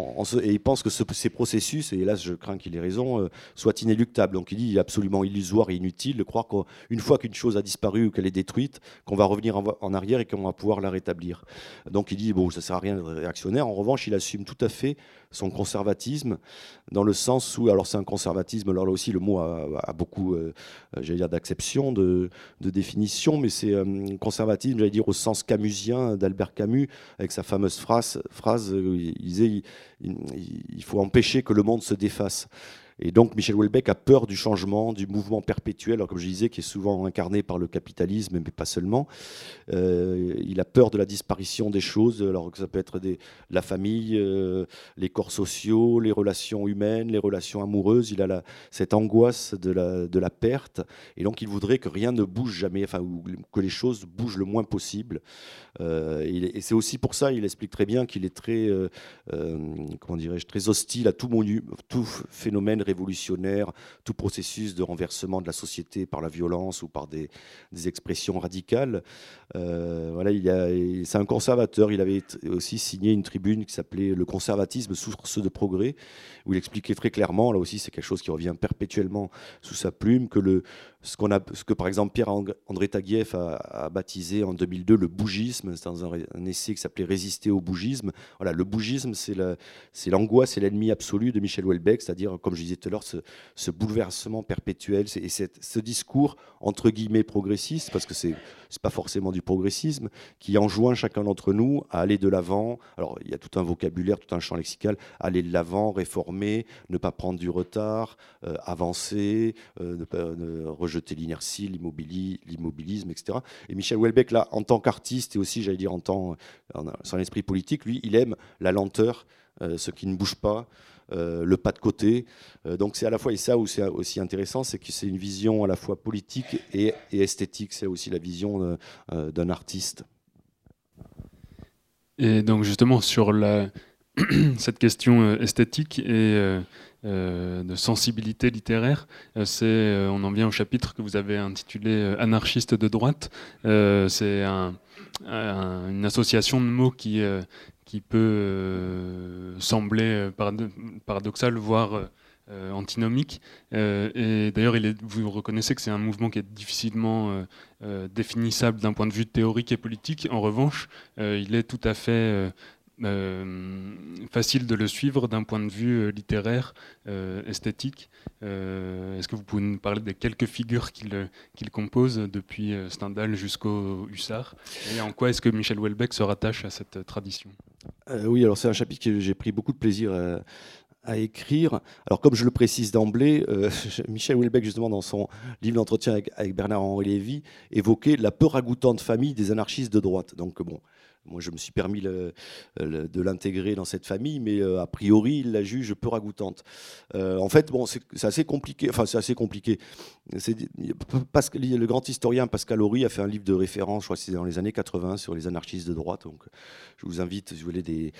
et il pense que ces processus, et hélas je crains qu'il ait raison, euh, soient inéluctables. Donc il dit est absolument illusoire et inutile de croire qu'une fois qu'une chose a disparu ou qu'elle est détruite, qu'on va revenir en, arrière et qu'on va pouvoir la rétablir. Donc il dit bon, ça sert à rien d'être réactionnaire. En revanche, il assume tout à fait son conservatisme, dans le sens où, alors c'est un conservatisme, alors là aussi le mot a, beaucoup, euh, j'allais dire, d'acception, de, définition, mais c'est un conservatisme, j'allais dire, au sens camusien d'Albert Camus, avec sa fameuse phrase, phrase il disait il, faut empêcher que le monde se défasse. Et donc Michel Houellebecq a peur du changement, du mouvement perpétuel, alors, comme je disais, qui est souvent incarné par le capitalisme, mais pas seulement. Euh, il a peur de la disparition des choses, alors que ça peut être la famille, euh, les corps sociaux, les relations humaines, les relations amoureuses. Il a cette angoisse de la, de la perte, et donc il voudrait que rien ne bouge jamais, enfin, que les choses bougent le moins possible. Euh, et, c'est aussi pour ça, il explique très bien qu'il est très, comment dirais-je, très hostile à tout, phénomène révolutionnaire, tout processus de renversement de la société par la violence ou par des, expressions radicales. Euh, voilà, il c'est un conservateur. Il avait aussi signé une tribune qui s'appelait Le conservatisme source de progrès, où il expliquait très clairement, là aussi c'est quelque chose qui revient perpétuellement sous sa plume, que le, ce, qu'on a, ce que par exemple Pierre-André Taguieff a, baptisé en 2002 le bougisme, c'est dans un, essai qui s'appelait Résister au bougisme. Voilà, le bougisme, c'est, l'angoisse et l'ennemi absolu de Michel Houellebecq, c'est-à-dire, comme je disais tout à l'heure, ce, bouleversement perpétuel et ce discours entre guillemets progressiste, parce que c'est c'est pas forcément du progressisme, qui enjoint chacun d'entre nous à aller de l'avant. Alors il y a tout un vocabulaire, tout un champ lexical, aller de l'avant, réformer, ne pas prendre du retard, euh, avancer, euh, ne pas rejeter l'inertie, l'immobilisme, etc. Et Michel Houellebecq, là, en tant qu'artiste et aussi, j'allais dire, en tant son esprit politique, lui, il aime la lenteur, euh, ce qui ne bouge pas. Euh, le pas de côté. Euh, donc c'est à la fois, et ça où c'est aussi intéressant, c'est que c'est une vision à la fois politique et, esthétique. C'est aussi la vision d'un artiste. Et donc justement sur la, cette question esthétique et de sensibilité littéraire, c'est, on en vient au chapitre que vous avez intitulé Anarchiste de droite. c'est une association de mots qui, qui peut euh, sembler euh, paradoxal, voire euh, antinomique. et d'ailleurs, vous reconnaissez que c'est un mouvement qui est difficilement définissable d'un point de vue théorique et politique. En revanche, il est tout à fait euh, facile de le suivre d'un point de vue euh, littéraire, euh, esthétique. Est-ce que vous pouvez nous parler des quelques figures qu'il compose depuis Stendhal jusqu'au Hussard? Et en quoi est-ce que Michel Houellebecq se rattache à cette tradition? Oui, alors c'est un chapitre que j'ai pris beaucoup de plaisir à écrire. Alors, comme je le précise d'emblée, Michel Houellebecq, justement, dans son livre d'entretien avec, avec Bernard-Henri Lévy, évoquait la peu ragoûtante famille des anarchistes de droite. Donc, bon, moi, je me suis permis de l'intégrer dans cette famille, mais euh, a priori, il la juge peu ragoûtante. Euh, en fait, bon, c'est assez compliqué. Enfin, c'est assez compliqué. Pascal, le grand historien Pascal Horry a fait un livre de référence, je crois que c'est dans les années 80, sur les anarchistes de droite. Donc, je vous invite, si vous voulez des,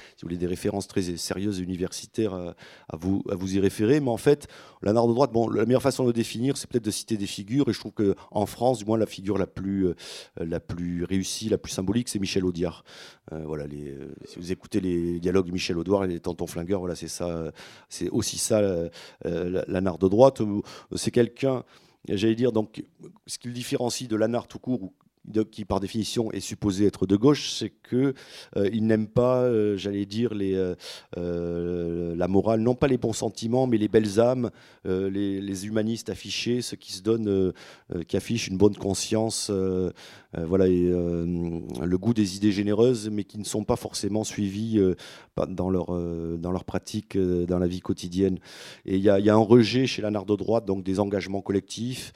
références très sérieuses et universitaires, à, vous, à vous y référer. Mais en fait, l'anarchiste de droite, bon, la meilleure façon de le définir, c'est peut-être de citer des figures. Et je trouve qu'en France, du moins, la figure la plus, euh, la plus réussie, la plus symbolique, c'est Michel Audiard. Voilà, les, si vous écoutez les dialogues de Michel Audouard et les Tontons Flingueurs, voilà, c'est ça, c'est aussi ça l'anard de droite. C'est quelqu'un, j'allais dire, ce qui différencie de l'anard tout court, qui par définition est supposé être de gauche, c'est qu'il euh, n'aime pas, euh, j'allais dire, euh, la morale, non pas les bons sentiments, mais les belles âmes, les, humanistes affichés, ceux qui se donnent, qui affichent une bonne conscience, voilà, et, le goût des idées généreuses, mais qui ne sont pas forcément suivis dans leur, dans leur pratique, dans la vie quotidienne. Et il y, a un rejet chez la de droite, donc des engagements collectifs.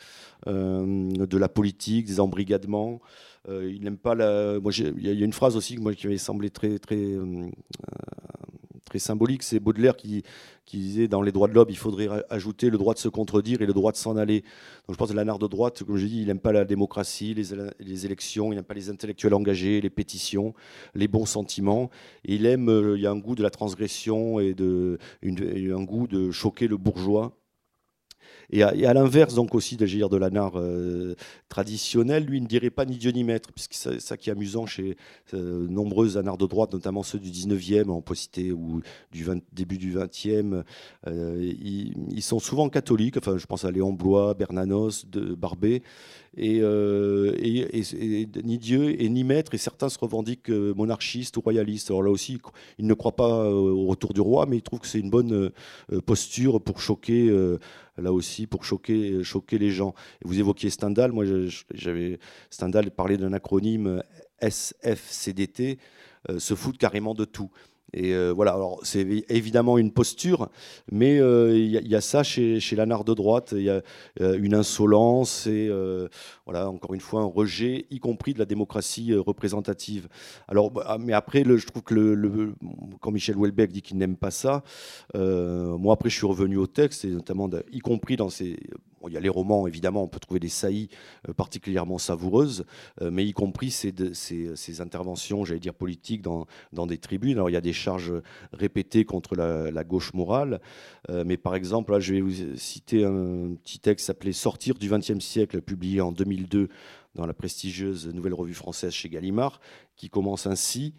Euh, de la politique, des embrigadements. Euh, il n'aime pas la. Il y a une phrase aussi moi, qui m'avait semblé très, très, euh, très symbolique. C'est Baudelaire qui, disait dans les droits de l'homme, il faudrait ajouter le droit de se contredire et le droit de s'en aller. Donc je pense que l'anard de droite, comme je dis, il n'aime pas la démocratie, les, élections, il n'aime pas les intellectuels engagés, les pétitions, les bons sentiments. Il aime, il y a un goût de la transgression et, de, un goût de choquer le bourgeois. Et à, l'inverse, donc aussi de, de l'anard euh, traditionnel, lui ne dirait pas ni Dieu ni maître, puisque c'est ça qui est amusant chez euh, nombreux anards de droite, notamment ceux du 19e, on peut citer, ou du début du 20e. Euh, ils, sont souvent catholiques, enfin je pense à Léon Blois, Bernanos, de Barbet, et, ni Dieu et ni maître, et certains se revendiquent monarchistes ou royalistes. Alors là aussi, ils ne croient pas au retour du roi, mais ils trouvent que c'est une bonne posture pour choquer là aussi pour choquer, les gens. vous évoquiez Stendhal, moi j'avais Stendhal parlait d'un acronyme SFCDT, euh, se foutre carrément de tout. Et euh, voilà, alors c'est évidemment une posture, mais euh, il y, a ça chez, chez de droite. Il y a une insolence et voilà, encore une fois, un rejet, y compris de la démocratie représentative. Alors, bah, mais après, je trouve que quand Michel Houellebecq dit qu'il n'aime pas ça, moi après je suis revenu au texte, et notamment y compris dans il y a les romans, évidemment, on peut trouver des saillies euh, particulièrement savoureuses, euh, mais y compris ces, interventions, j'allais dire politiques, dans, des tribunes. Alors il y a des charges répétées contre la, gauche morale, euh, mais par exemple, là, je vais vous citer un petit texte s'appelait Sortir du XXe siècle, publié en 2002 dans la prestigieuse Nouvelle Revue française chez Gallimard, qui commence ainsi.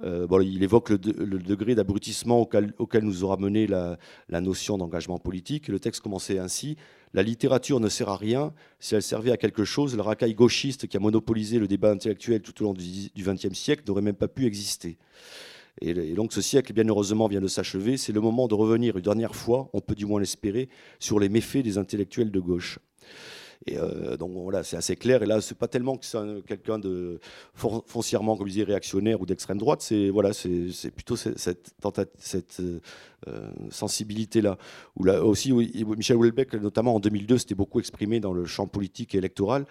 bon, il évoque le, degré d'abrutissement auquel, nous aura mené la notion d'engagement politique. Le texte commençait ainsi la littérature ne sert à rien. Si elle servait à quelque chose, le racaille gauchiste qui a monopolisé le débat intellectuel tout au long du XXe siècle n'aurait même pas pu exister. Et donc ce siècle, bien heureusement, vient de s'achever. C'est le moment de revenir une dernière fois, on peut du moins l'espérer, sur les méfaits des intellectuels de gauche. Et euh, donc voilà, c'est assez clair. Et là, c'est pas tellement que c'est quelqu'un de foncièrement, comme je disais, réactionnaire ou d'extrême droite. C'est voilà, c'est plutôt cette, cette, euh, euh, sensibilité-là. Où là aussi, Michel Houellebecq, notamment en 2002, s'était beaucoup exprimé dans le champ politique et électoral,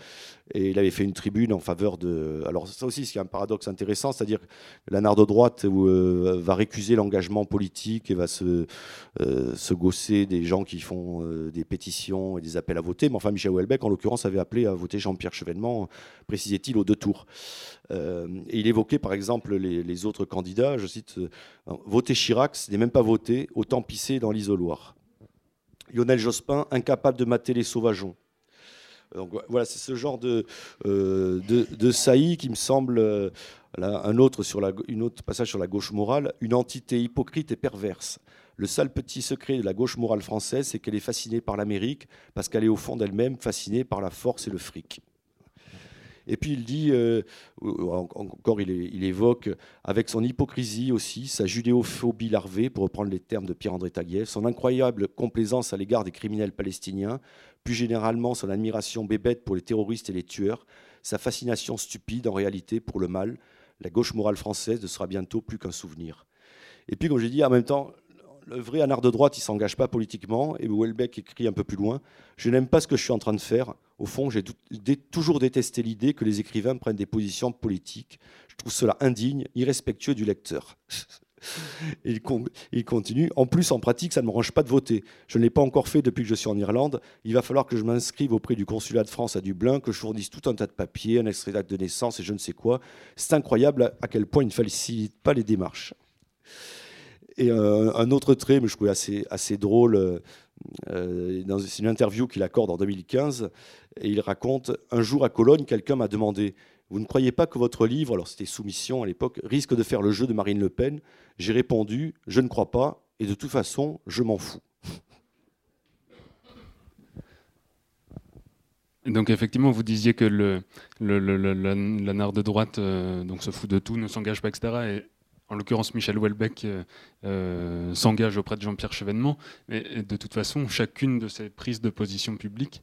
et il avait fait une tribune en faveur de. Alors ça aussi, c'est un paradoxe intéressant, c'est-à-dire que la droite euh, va récuser l'engagement politique et va se, euh, se gosser des gens qui font des pétitions et des appels à voter. Mais enfin, Michel Houellebecq, en l'occurrence, avait appelé à voter Jean-Pierre Chevènement, précisait-il, aux deux tours. et il évoquait par exemple les, les autres candidats, je cite, voter Chirac, ce n'est même pas voter autant pisser dans l'isoloir. Lionel Jospin, incapable de mater les sauvageons. Voilà, c'est ce genre de, euh, saillie qui me semble, euh, un autre autre passage sur la gauche morale, une entité hypocrite et perverse. Le seul petit secret de la gauche morale française, c'est qu'elle est fascinée par l'Amérique, parce qu'elle est au fond d'elle-même fascinée par la force et le fric. Et puis il dit, euh, encore il, évoque, avec son hypocrisie aussi, sa judéophobie larvée, pour reprendre les termes de Pierre-André Taguieff, son incroyable complaisance à l'égard des criminels palestiniens, plus généralement son admiration bébête pour les terroristes et les tueurs, sa fascination stupide en réalité pour le mal, la gauche morale française ne sera bientôt plus qu'un souvenir. Et puis, comme j'ai dit, en même temps, le vrai anard de droite, il s'engage pas politiquement. Et Welbeck écrit un peu plus loin Je n'aime pas ce que je suis en train de faire. Au fond, j'ai toujours détesté l'idée que les écrivains prennent des positions politiques. Je trouve cela indigne, irrespectueux du lecteur. il, il, continue. En plus, en pratique, ça ne me range pas de voter. Je ne l'ai pas encore fait depuis que je suis en Irlande. Il va falloir que je m'inscrive auprès du consulat de France à Dublin, que je fournisse tout un tas de papiers, un extrait d'acte de naissance et je ne sais quoi. C'est incroyable à quel point il ne facilite pas les démarches. Et euh, un autre trait, mais je trouvais assez, assez drôle, euh, euh, c'est une interview qu'il accorde en 2015, et il raconte Un jour à Cologne, quelqu'un m'a demandé Vous ne croyez pas que votre livre, alors c'était Soumission à l'époque, risque de faire le jeu de Marine Le Pen J'ai répondu Je ne crois pas, et de toute façon, je m'en fous. Donc effectivement, vous disiez que le, le, de droite euh, donc se fout de tout, ne s'engage pas, etc. Et en l'occurrence, Michel Houellebecq euh, euh, s'engage auprès de Jean-Pierre Chevènement. Mais de toute façon, chacune de ces prises de position publiques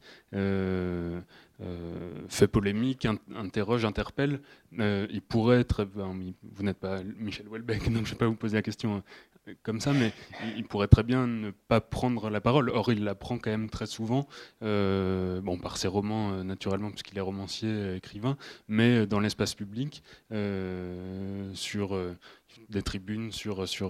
fait polémique, interroge, interpelle. Il pourrait être. vous n'êtes pas Michel Houellebecq, donc je ne vais pas vous poser la question comme ça, mais il pourrait très bien ne pas prendre la parole. Or, il la prend quand même très souvent, euh, bon, par ses romans euh, naturellement, puisqu'il est romancier, euh, écrivain, mais dans l'espace public, sur des tribunes, sur, sur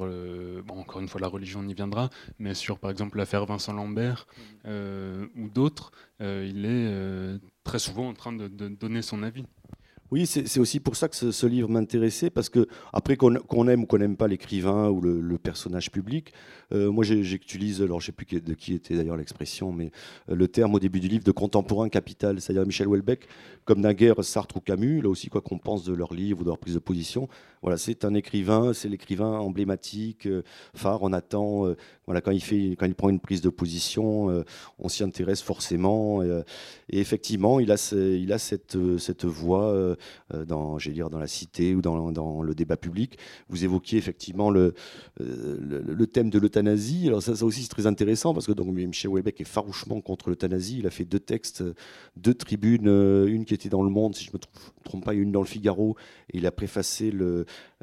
bon, encore une fois, la religion on y viendra, mais sur par exemple l'affaire Vincent Lambert ou d'autres, il est très souvent en train de donner son avis. Oui, c'est aussi pour ça que ce, livre m'intéressait, parce que après qu'on aime ou qu'on n'aime pas l'écrivain ou le, personnage public, euh, moi j'utilise, alors je ne sais plus de qui était d'ailleurs l'expression, mais euh, le terme au début du livre de contemporain capital, c'est-à-dire Michel Houellebecq, comme naguère Sartre ou Camus, là aussi quoi qu'on pense de leur livre ou de leur prise de position, voilà, c'est un écrivain, c'est l'écrivain emblématique, euh, phare, on attend, voilà, quand il, fait, quand il prend une prise de position, on s'y intéresse forcément, et, effectivement il a, cette, voix dans, dire, dans la cité ou dans, le débat public. Vous évoquiez effectivement le, euh, le, thème de l'euthanasie. Alors ça, ça aussi c'est très intéressant parce que donc, Michel Houellebecq est farouchement contre l'euthanasie. Il a fait deux textes, deux tribunes, euh, une qui était dans Le Monde, si je ne me trompe pas, et une dans Le Figaro. Et il a préfacé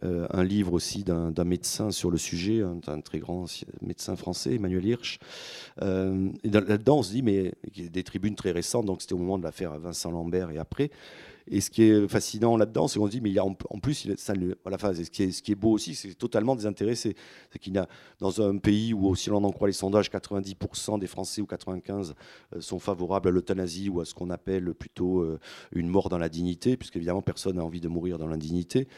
un livre aussi d'un médecin sur le sujet, un, très grand médecin français, Emmanuel Hirsch. là-dedans, on se dit, mais des tribunes très récentes, donc c'était au moment de l'affaire Vincent Lambert et après. Et ce qui est fascinant là-dedans, c'est qu'on se dit, mais il y a en, plus, ça, phase, ce qui, est, ce qui est beau aussi, c'est totalement désintéressé. C'est qu'il y a, dans un pays où, si l'on en croit les sondages, 90% des Français ou 95% euh, sont favorables à l'euthanasie ou à ce qu'on appelle plutôt euh, une mort dans la dignité, puisqu'évidemment, personne n'a envie de mourir dans l'indignité.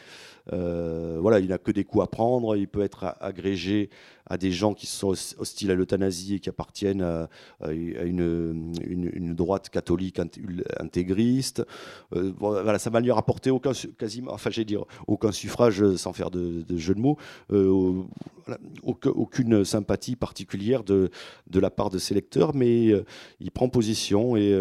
Euh, voilà, il n'a que des coups à prendre, il peut être agrégé à des gens qui sont hostiles à l'euthanasie et qui appartiennent à, une, droite catholique intégriste. Euh, voilà, ça va lui rapporter aucun, quasiment, enfin, dire, aucun suffrage sans faire de, jeu de mots, euh, aucune sympathie particulière de, de la part de ses lecteurs, mais euh, il prend position et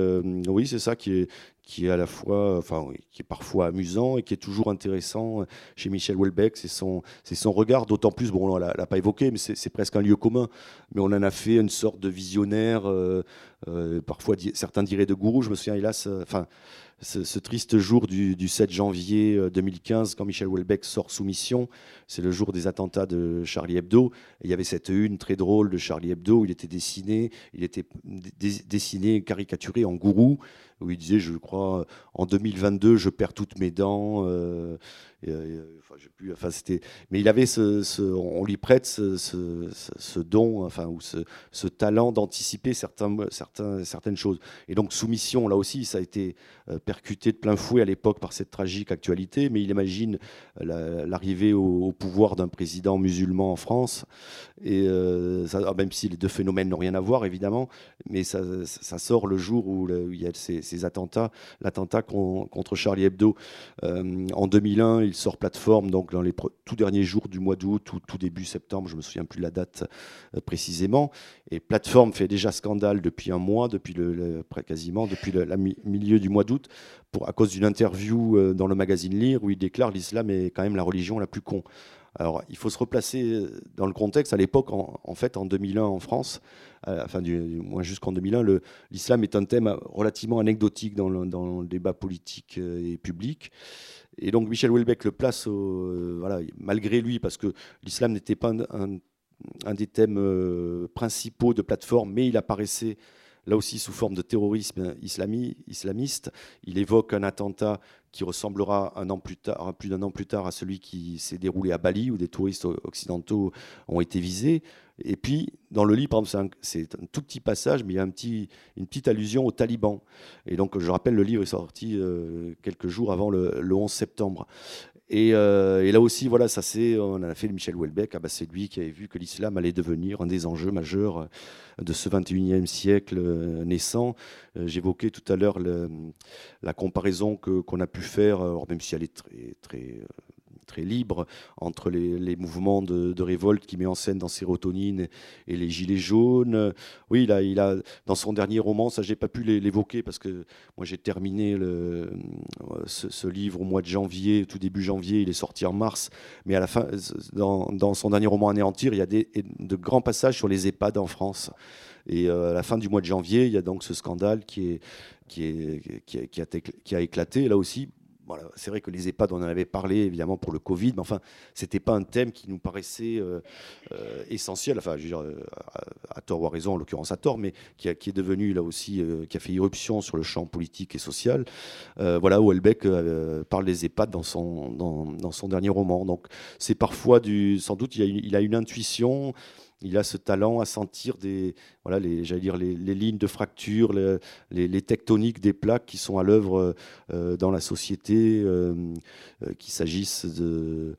oui, c'est ça qui est, qui est à la fois, enfin, qui est parfois amusant et qui est toujours intéressant chez Michel Houellebecq. C'est son, c'est son regard, d'autant plus, bon, on l'a pas évoqué, mais c'est presque un lieu commun. Mais on en a fait une sorte de visionnaire, euh, euh, parfois certains diraient de gourou. Je me souviens, hélas, euh, enfin ce, triste jour du, 7 janvier 2015, euh, quand Michel Houellebecq sort Soumission, c'est le jour des attentats de Charlie Hebdo. il y avait cette une très drôle de Charlie Hebdo, il était dessiné, il était dessiné, caricaturé en gourou, où il disait, je crois, en 2022, je perds toutes mes dents. Euh, enfin, c'était, mais il avait ce, on lui prête ce, don, enfin, ou ce, talent d'anticiper certains, certaines choses. Et donc, Soumission, là aussi, ça a été euh, percuté de plein fouet à l'époque par cette tragique actualité, mais il imagine l'arrivée au, pouvoir d'un président musulman en France, et euh, ça, même si les deux phénomènes n'ont rien à voir, évidemment, mais ça, sort le jour où, il y a ces, attentats, l'attentat contre Charlie Hebdo. Euh, en 2001, il sort plateforme, donc dans les tout derniers jours du mois d'août, tout, tout début septembre, je me souviens plus de la date précisément, et plateforme fait déjà scandale depuis un mois, depuis le, quasiment depuis le milieu du mois d'août, à cause d'une interview euh, dans le magazine Lire où il déclare l'islam est quand même la religion la plus con. Alors, il faut se replacer euh, dans le contexte. À l'époque, en, fait, en 2001 en France, enfin, du, moins jusqu'en 2001, l'islam est un thème relativement anecdotique dans le, débat politique euh, et public. Et donc, Michel Houellebecq le place, voilà, malgré lui, parce que l'islam n'était pas un, des thèmes principaux de plateforme, mais il apparaissait là aussi sous forme de terrorisme islamiste. Il évoque un attentat qui ressemblera un an plus tard, plus d'un an plus tard à celui qui s'est déroulé à Bali, où des touristes occidentaux ont été visés. Et puis, dans le livre, c'est un, tout petit passage, mais il y a une petite allusion aux talibans. Et donc, je rappelle, le livre est sorti euh, quelques jours avant le, 11 septembre. Et, là aussi, voilà, ça c'est, on a fait Michel Houellebecq, ah bah, c'est lui qui avait vu que l'islam allait devenir un des enjeux majeurs de ce 21e siècle naissant. J'évoquais tout à l'heure la comparaison qu'on a pu faire, même si elle est très, très très libre entre les, mouvements de, révolte qu'il met en scène dans Sérotonine et, les Gilets jaunes. Oui, il il a, dans son dernier roman, ça j'ai pas pu l'évoquer parce que moi j'ai terminé le, ce, livre au mois de janvier, tout début janvier, il est sorti en mars, mais à la fin, dans, son dernier roman Anéantir, il y a des, de grands passages sur les EHPAD en France. Et euh, à la fin du mois de janvier, il y a donc ce scandale qui, est, qui, qui, qui, a, qui a éclaté. Là aussi, c'est vrai que les EHPAD, on en avait parlé évidemment pour le Covid, mais enfin, c'était pas un thème qui nous paraissait euh, euh, essentiel, enfin, je veux dire, euh, à, tort ou à raison, en l'occurrence à tort, mais qui, est devenu là aussi, qui a fait irruption sur le champ politique et social. voilà, où Houellebecq parle des EHPAD dans son, dernier roman. Donc, c'est parfois du. Sans doute, il a une intuition il a ce talent à sentir des, voilà, les, dire les, lignes de fracture, les, tectoniques des plaques qui sont à l'œuvre euh, dans la société, euh, euh, qu'il s'agisse de,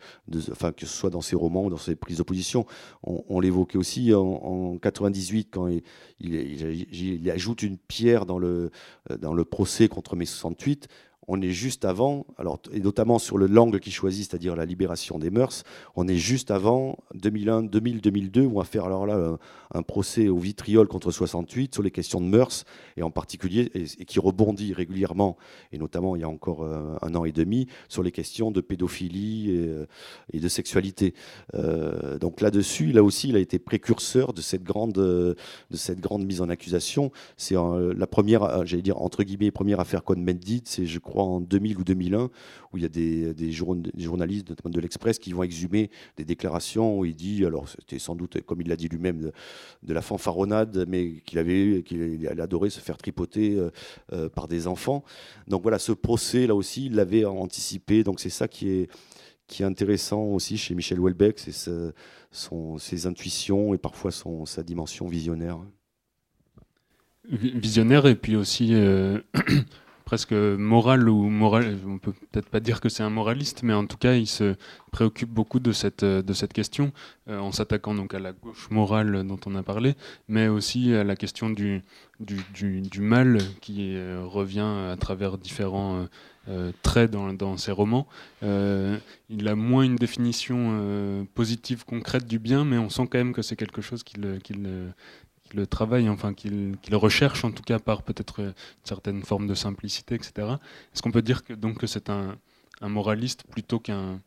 enfin que ce soit dans ses romans ou dans ses prises de position. On, l'évoquait aussi en, 98 quand il, il, ajoute une pierre dans le dans le procès contre mai 68 on est juste avant, alors, et notamment sur le langue qu'il choisit, c'est-à-dire la libération des mœurs, on est juste avant 2001, 2000, 2002, où on va faire alors là un, procès au vitriol contre 68 sur les questions de mœurs, et en particulier, et, qui rebondit régulièrement, et notamment il y a encore euh, un an et demi, sur les questions de pédophilie et, euh, de sexualité. Euh, donc là-dessus, là aussi, il a été précurseur de cette grande, de cette grande mise en accusation. C'est la première, j'allais dire, entre guillemets, première affaire Cohn-Bendit, c'est, je crois, en 2000 ou 2001, où il y a des, journalistes, notamment de l'Express, qui vont exhumer des déclarations où il dit, alors c'était sans doute, comme il l'a dit lui-même, de, la fanfaronnade, mais qu'il avait, qu'il adorait se faire tripoter euh, euh, par des enfants. Donc voilà, ce procès, là aussi, il l'avait anticipé. Donc c'est ça qui est qui est intéressant aussi chez Michel Houellebecq, c'est ses intuitions et parfois son, sa dimension visionnaire. Visionnaire et puis aussi euh, presque moral ou moral. On peut peut-être pas dire que c'est un moraliste, mais en tout cas, il se préoccupe beaucoup de cette, cette question euh, en s'attaquant donc à la gauche morale dont on a parlé, mais aussi à la question du, mal qui euh, revient à travers différents euh, traits dans, dans, ses romans. il a moins une définition positive, concrète du bien, mais on sent quand même que c'est quelque chose qu'il le travaille, enfin qu'il recherche en tout cas par peut-être une certaine forme de simplicité, etc. Est-ce qu'on peut dire que donc que c'est un, moraliste plutôt qu'un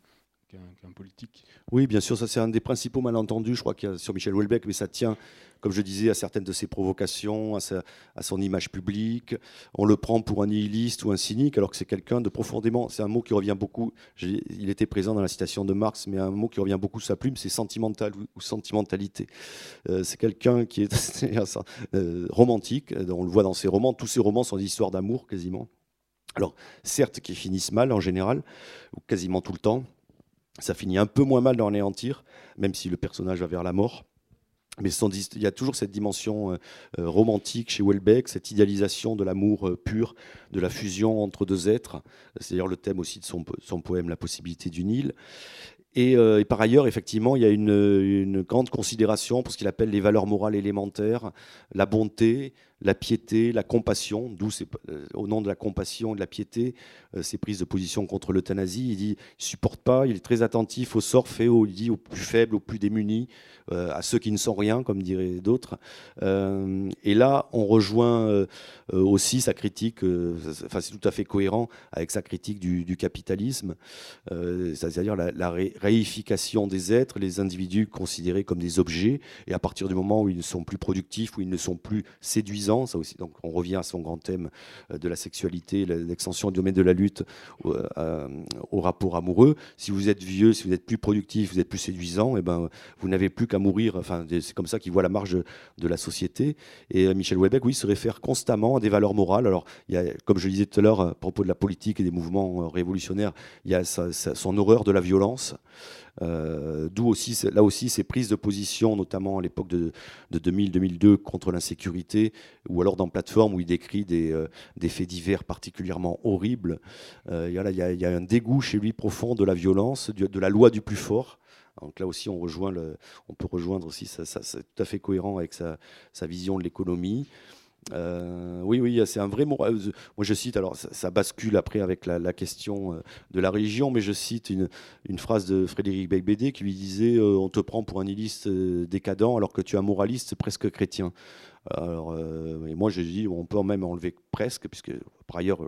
politique Oui, bien sûr, ça c'est un des principaux malentendus, je crois, qu'il y a sur Michel Houellebecq, mais ça tient comme je disais, à certaines de ses provocations, à, son image publique. On le prend pour un nihiliste ou un cynique, alors que c'est quelqu'un de profondément. C'est un mot qui revient beaucoup. Il était présent dans la citation de Marx, mais un mot qui revient beaucoup sa plume, c'est sentimental ou, sentimentalité. Euh, c'est quelqu'un qui est euh, romantique. On le voit dans ses romans. Tous ses romans sont des histoires d'amour quasiment. Alors, certes, qui finissent mal en général, ou quasiment tout le temps. Ça finit un peu moins mal dans Anéantir, même si le personnage va vers la mort. Mais il y a toujours cette dimension euh, euh, romantique chez Welbeck, cette idéalisation de l'amour euh, pur, de la fusion entre deux êtres. C'est d'ailleurs le thème aussi de son, poème La possibilité d'une île. Et, par ailleurs, effectivement, il y a une, une grande considération pour ce qu'il appelle les valeurs morales élémentaires, la bonté, la piété, la compassion, d'où euh, au nom de la compassion et de la piété, euh, ses prises de position contre l'euthanasie. Il dit, il supporte pas, il est très attentif au sort fait au, il dit, aux plus faibles, aux plus démunis, euh, à ceux qui ne sont rien, comme diraient d'autres. et là, on rejoint aussi sa critique, enfin c'est tout à fait cohérent avec sa critique du, capitalisme, c'est-à-dire la, réification des êtres, les individus considérés comme des objets, et à partir du moment où ils ne sont plus productifs, où ils ne sont plus séduisants, Donc on revient à son grand thème euh, de la sexualité, l'extension du domaine de la lutte euh, au rapport amoureux. Si vous êtes vieux, si vous êtes plus productif, vous êtes plus séduisant, et eh ben vous n'avez plus qu'à mourir. Enfin, c'est comme ça qu'il voit la marge de la société. Et euh, Michel Houellebecq, oui, se réfère constamment à des valeurs morales. Alors, il y a, comme je le disais tout à l'heure, à propos de la politique et des mouvements révolutionnaires, il y a son horreur de la violence. D'où aussi, là aussi, ces prises de position, notamment à l'époque de, 2000-2002 contre l'insécurité, ou alors dans Plateforme où il décrit des, faits divers particulièrement horribles. il, y a, un dégoût chez lui profond de la violence, de, la loi du plus fort. Donc là aussi, on, peut rejoindre aussi, c'est tout à fait cohérent avec sa vision de l'économie. Euh, oui, oui, c'est un vrai mot. Euh, moi, je cite, alors ça, bascule après avec la, question euh, de la religion, mais je cite une, phrase de Frédéric Beigbeder qui lui disait On te prend pour un nihiliste décadent alors que tu es un moraliste presque chrétien. Alors, et moi, je dis On peut même enlever presque, puisque par ailleurs,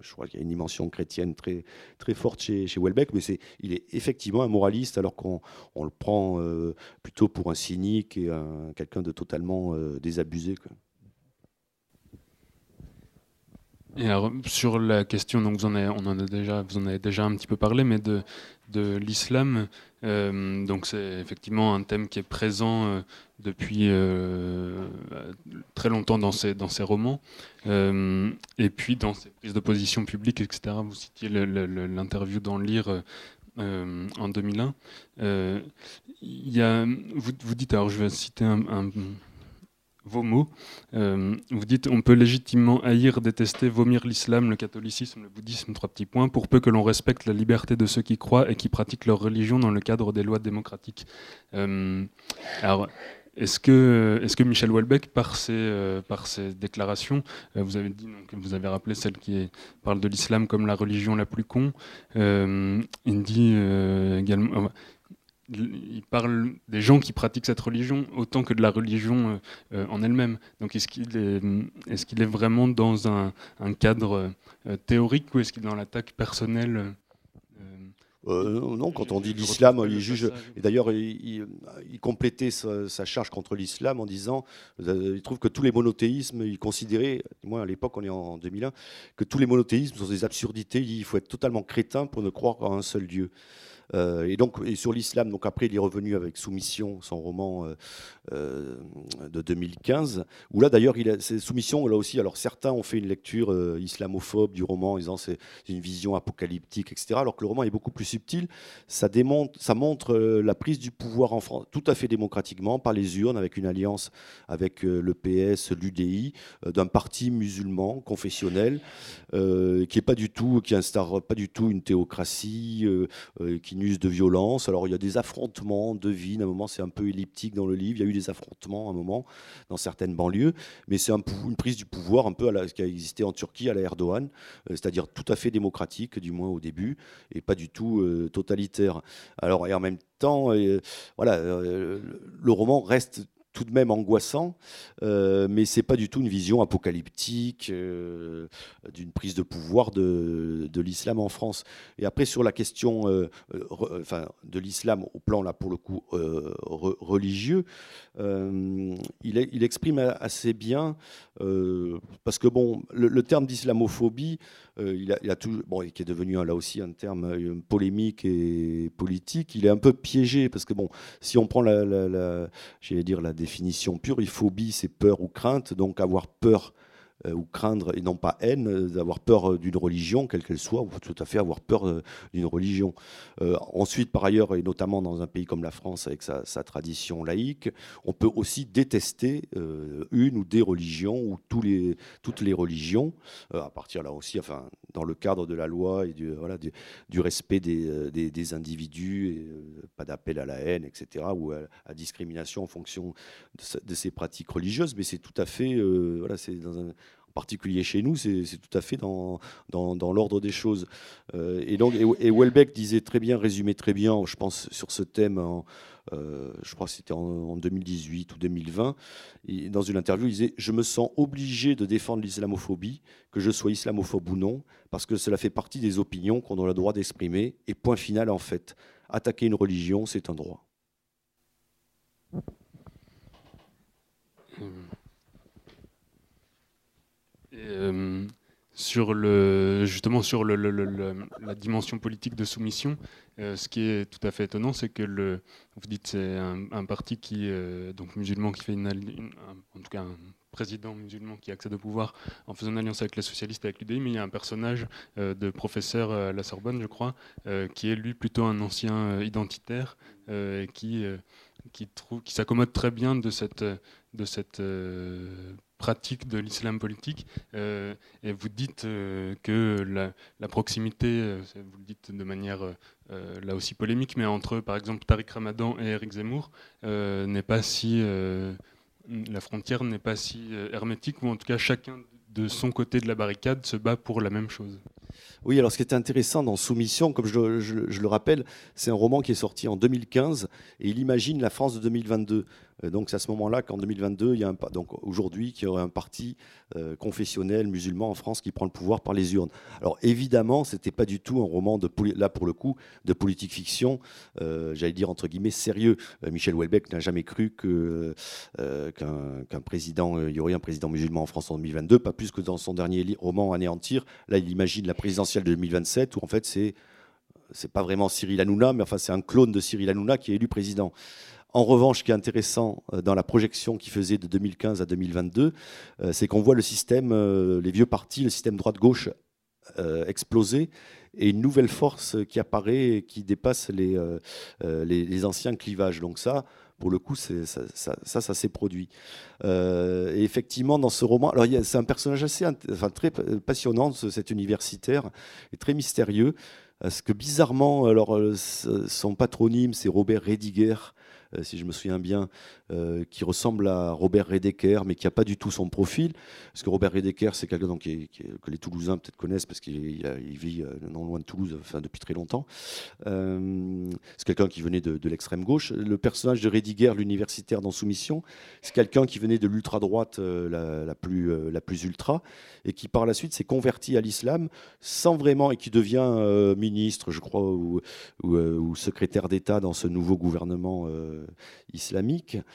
je crois qu'il y a une dimension chrétienne très, très forte chez, chez Welbeck, mais il est effectivement un moraliste alors qu'on on le prend plutôt pour un cynique et quelqu'un de totalement désabusé. Et sur la question, donc vous en avez, on a déjà, un petit peu parlé, mais de, l'islam, euh, donc c'est effectivement un thème qui est présent euh, depuis euh, très longtemps dans ces romans, et puis dans ses prises de position publiques, etc. Vous citiez l'interview dans Lire en 2001. Il y a, vous, vous, dites, alors je vais citer un vos mots. Euh, vous dites on peut légitimement haïr, détester, vomir l'islam, le catholicisme, le bouddhisme, trois petits points, pour peu que l'on respecte la liberté de ceux qui croient et qui pratiquent leur religion dans le cadre des lois démocratiques. Euh, alors, est-ce que, est que Michel Houellebecq, par ses, euh, par ses déclarations, vous avez vous avez rappelé celle qui parle de l'islam comme la religion la plus con, il dit également il parle des gens qui pratiquent cette religion autant que de la religion euh, euh, en elle-même. Donc est-ce qu'il est, est, vraiment dans un, cadre euh, théorique ou est-ce qu'il est dans l'attaque personnelle non, quand on dit l'islam, il juge. Et d'ailleurs, il, complétait sa, charge contre l'islam en disant il trouve que tous les monothéismes, il considérait, moi à l'époque, on est en 2001, que tous les monothéismes sont des absurdités. Il faut être totalement crétin pour ne croire en un seul Dieu. Euh, et donc, sur l'islam, donc après, il est revenu avec Soumission, son roman euh, euh, de 2015, où là, d'ailleurs, Soumission, là aussi, alors certains ont fait une lecture islamophobe du roman disant c'est une vision apocalyptique, etc., alors que le roman est beaucoup plus subtil. Ça, montre la prise du pouvoir en France, tout à fait démocratiquement, par les urnes, avec une alliance avec le PS, l'UDI, d'un parti musulman, confessionnel, qui est pas du tout, qui instaure pas du tout une théocratie, qui de violence. Alors il y a des affrontements de vie. À un moment, c'est un peu elliptique dans le livre. Il y a eu des affrontements à un moment dans certaines banlieues, mais c'est un, une prise du pouvoir un peu à la, ce qui a existé en Turquie à la Erdogan, euh, c'est-à-dire tout à fait démocratique, du moins au début, et pas du tout euh, totalitaire. Alors et en même temps, euh, voilà, le roman reste tout de même angoissant, euh, mais c'est pas du tout une vision apocalyptique euh, d'une prise de pouvoir de, de l'islam en France. Et après sur la question euh, enfin, de l'islam au plan là pour le coup religieux, il, exprime assez bien parce que bon le, terme d'islamophobie euh, il, a, tout, bon, qui est devenu là aussi un terme euh, polémique et politique, il est un peu piégé parce que bon, si on prend la, la, la dire la définition pure, phobie, c'est peur ou crainte, donc avoir peur ou craindre, et non pas haine, euh, d'avoir peur euh, d'une religion, quelle qu'elle soit, ou tout à fait avoir peur d'une religion. ensuite, par ailleurs, et notamment dans un pays comme la France, avec sa, tradition laïque, on peut aussi détester une ou des religions, ou tous les, toutes les religions, à partir là aussi, enfin, dans le cadre de la loi et du, voilà, du, respect des, des, individus, pas d'appel à la haine, etc., ou à, discrimination en fonction de, de, ces pratiques religieuses, mais c'est tout à fait, voilà, c'est particulier chez nous, c'est tout à fait dans, dans, l'ordre des choses. Euh, et donc, et, Welbeck disait très bien, résumait très bien, je pense, sur ce thème, euh, je crois que c'était en, 2018 ou 2020, dans une interview, il disait Je me sens obligé de défendre l'islamophobie, que je sois islamophobe ou non, parce que cela fait partie des opinions qu'on a le droit d'exprimer, et point final en fait. Attaquer une religion, c'est un droit. Euh, sur le, justement sur la dimension politique de soumission. ce qui est tout à fait étonnant, c'est que le, vous dites c'est un, parti qui, donc musulman, qui fait une, en tout cas un président musulman qui accède au pouvoir en faisant une alliance avec les socialistes, avec l'UDI, mais il y a un personnage de professeur à la Sorbonne, je crois, qui est lui plutôt un ancien identitaire, qui qui, qui s'accommode très bien de cette, de cette euh, pratique de l'islam politique. Euh, et vous dites euh, que la, proximité, vous le dites de manière là aussi polémique, mais entre par exemple Tariq Ramadan et Eric Zemmour n'est pas si. la frontière n'est pas si hermétique, ou en tout cas chacun de son côté de la barricade se bat pour la même chose. Oui, alors ce qui est intéressant dans Soumission, comme je, le rappelle, c'est un roman qui est sorti en 2015 et il imagine la France de 2022. Euh, donc c'est à ce moment-là qu'en 2022, il y a un, donc aujourd'hui, qu'il y aurait un parti euh, confessionnel musulman en France qui prend le pouvoir par les urnes. Alors évidemment, c'était pas du tout un roman de là pour le coup de politique fiction, euh, j'allais dire entre guillemets sérieux. Michel Houellebecq n'a jamais cru que qu'un président, y aurait un président musulman en France en 2022, pas plus que dans son dernier roman Anéantir. Là, il imagine la présidentielle de 2027 où en fait c'est c'est pas vraiment Cyril Hanouna, mais enfin c'est un clone de Cyril Hanouna qui est élu président. En revanche, ce qui est intéressant euh, dans la projection qu'il faisait de 2015 à 2022, euh, c'est qu'on voit le système, euh, les vieux partis, le système droite-gauche exploser et une nouvelle force qui apparaît et qui dépasse les, les, anciens clivages. Donc ça, pour le coup, ça, ça, s'est produit. et effectivement, dans ce roman, c'est un personnage assez, enfin, très passionnant, cet universitaire, et très mystérieux, parce que bizarrement, alors, son patronyme, c'est Robert Rediger, si je me souviens bien, euh, qui ressemble à Robert Redeker, mais qui n'a pas du tout son profil. Parce que Robert Redeker, c'est quelqu'un que les Toulousains peut-être connaissent, parce qu'il vit euh, non loin de Toulouse enfin, depuis très longtemps. c'est quelqu'un qui venait de, l'extrême gauche. Le personnage de Rediger, l'universitaire dans Soumission, c'est quelqu'un qui venait de l'ultra-droite la, plus, la plus ultra, et qui par la suite s'est converti à l'islam sans vraiment, et qui devient ministre, je crois, ou, ou secrétaire d'État dans ce nouveau gouvernement euh, islamique.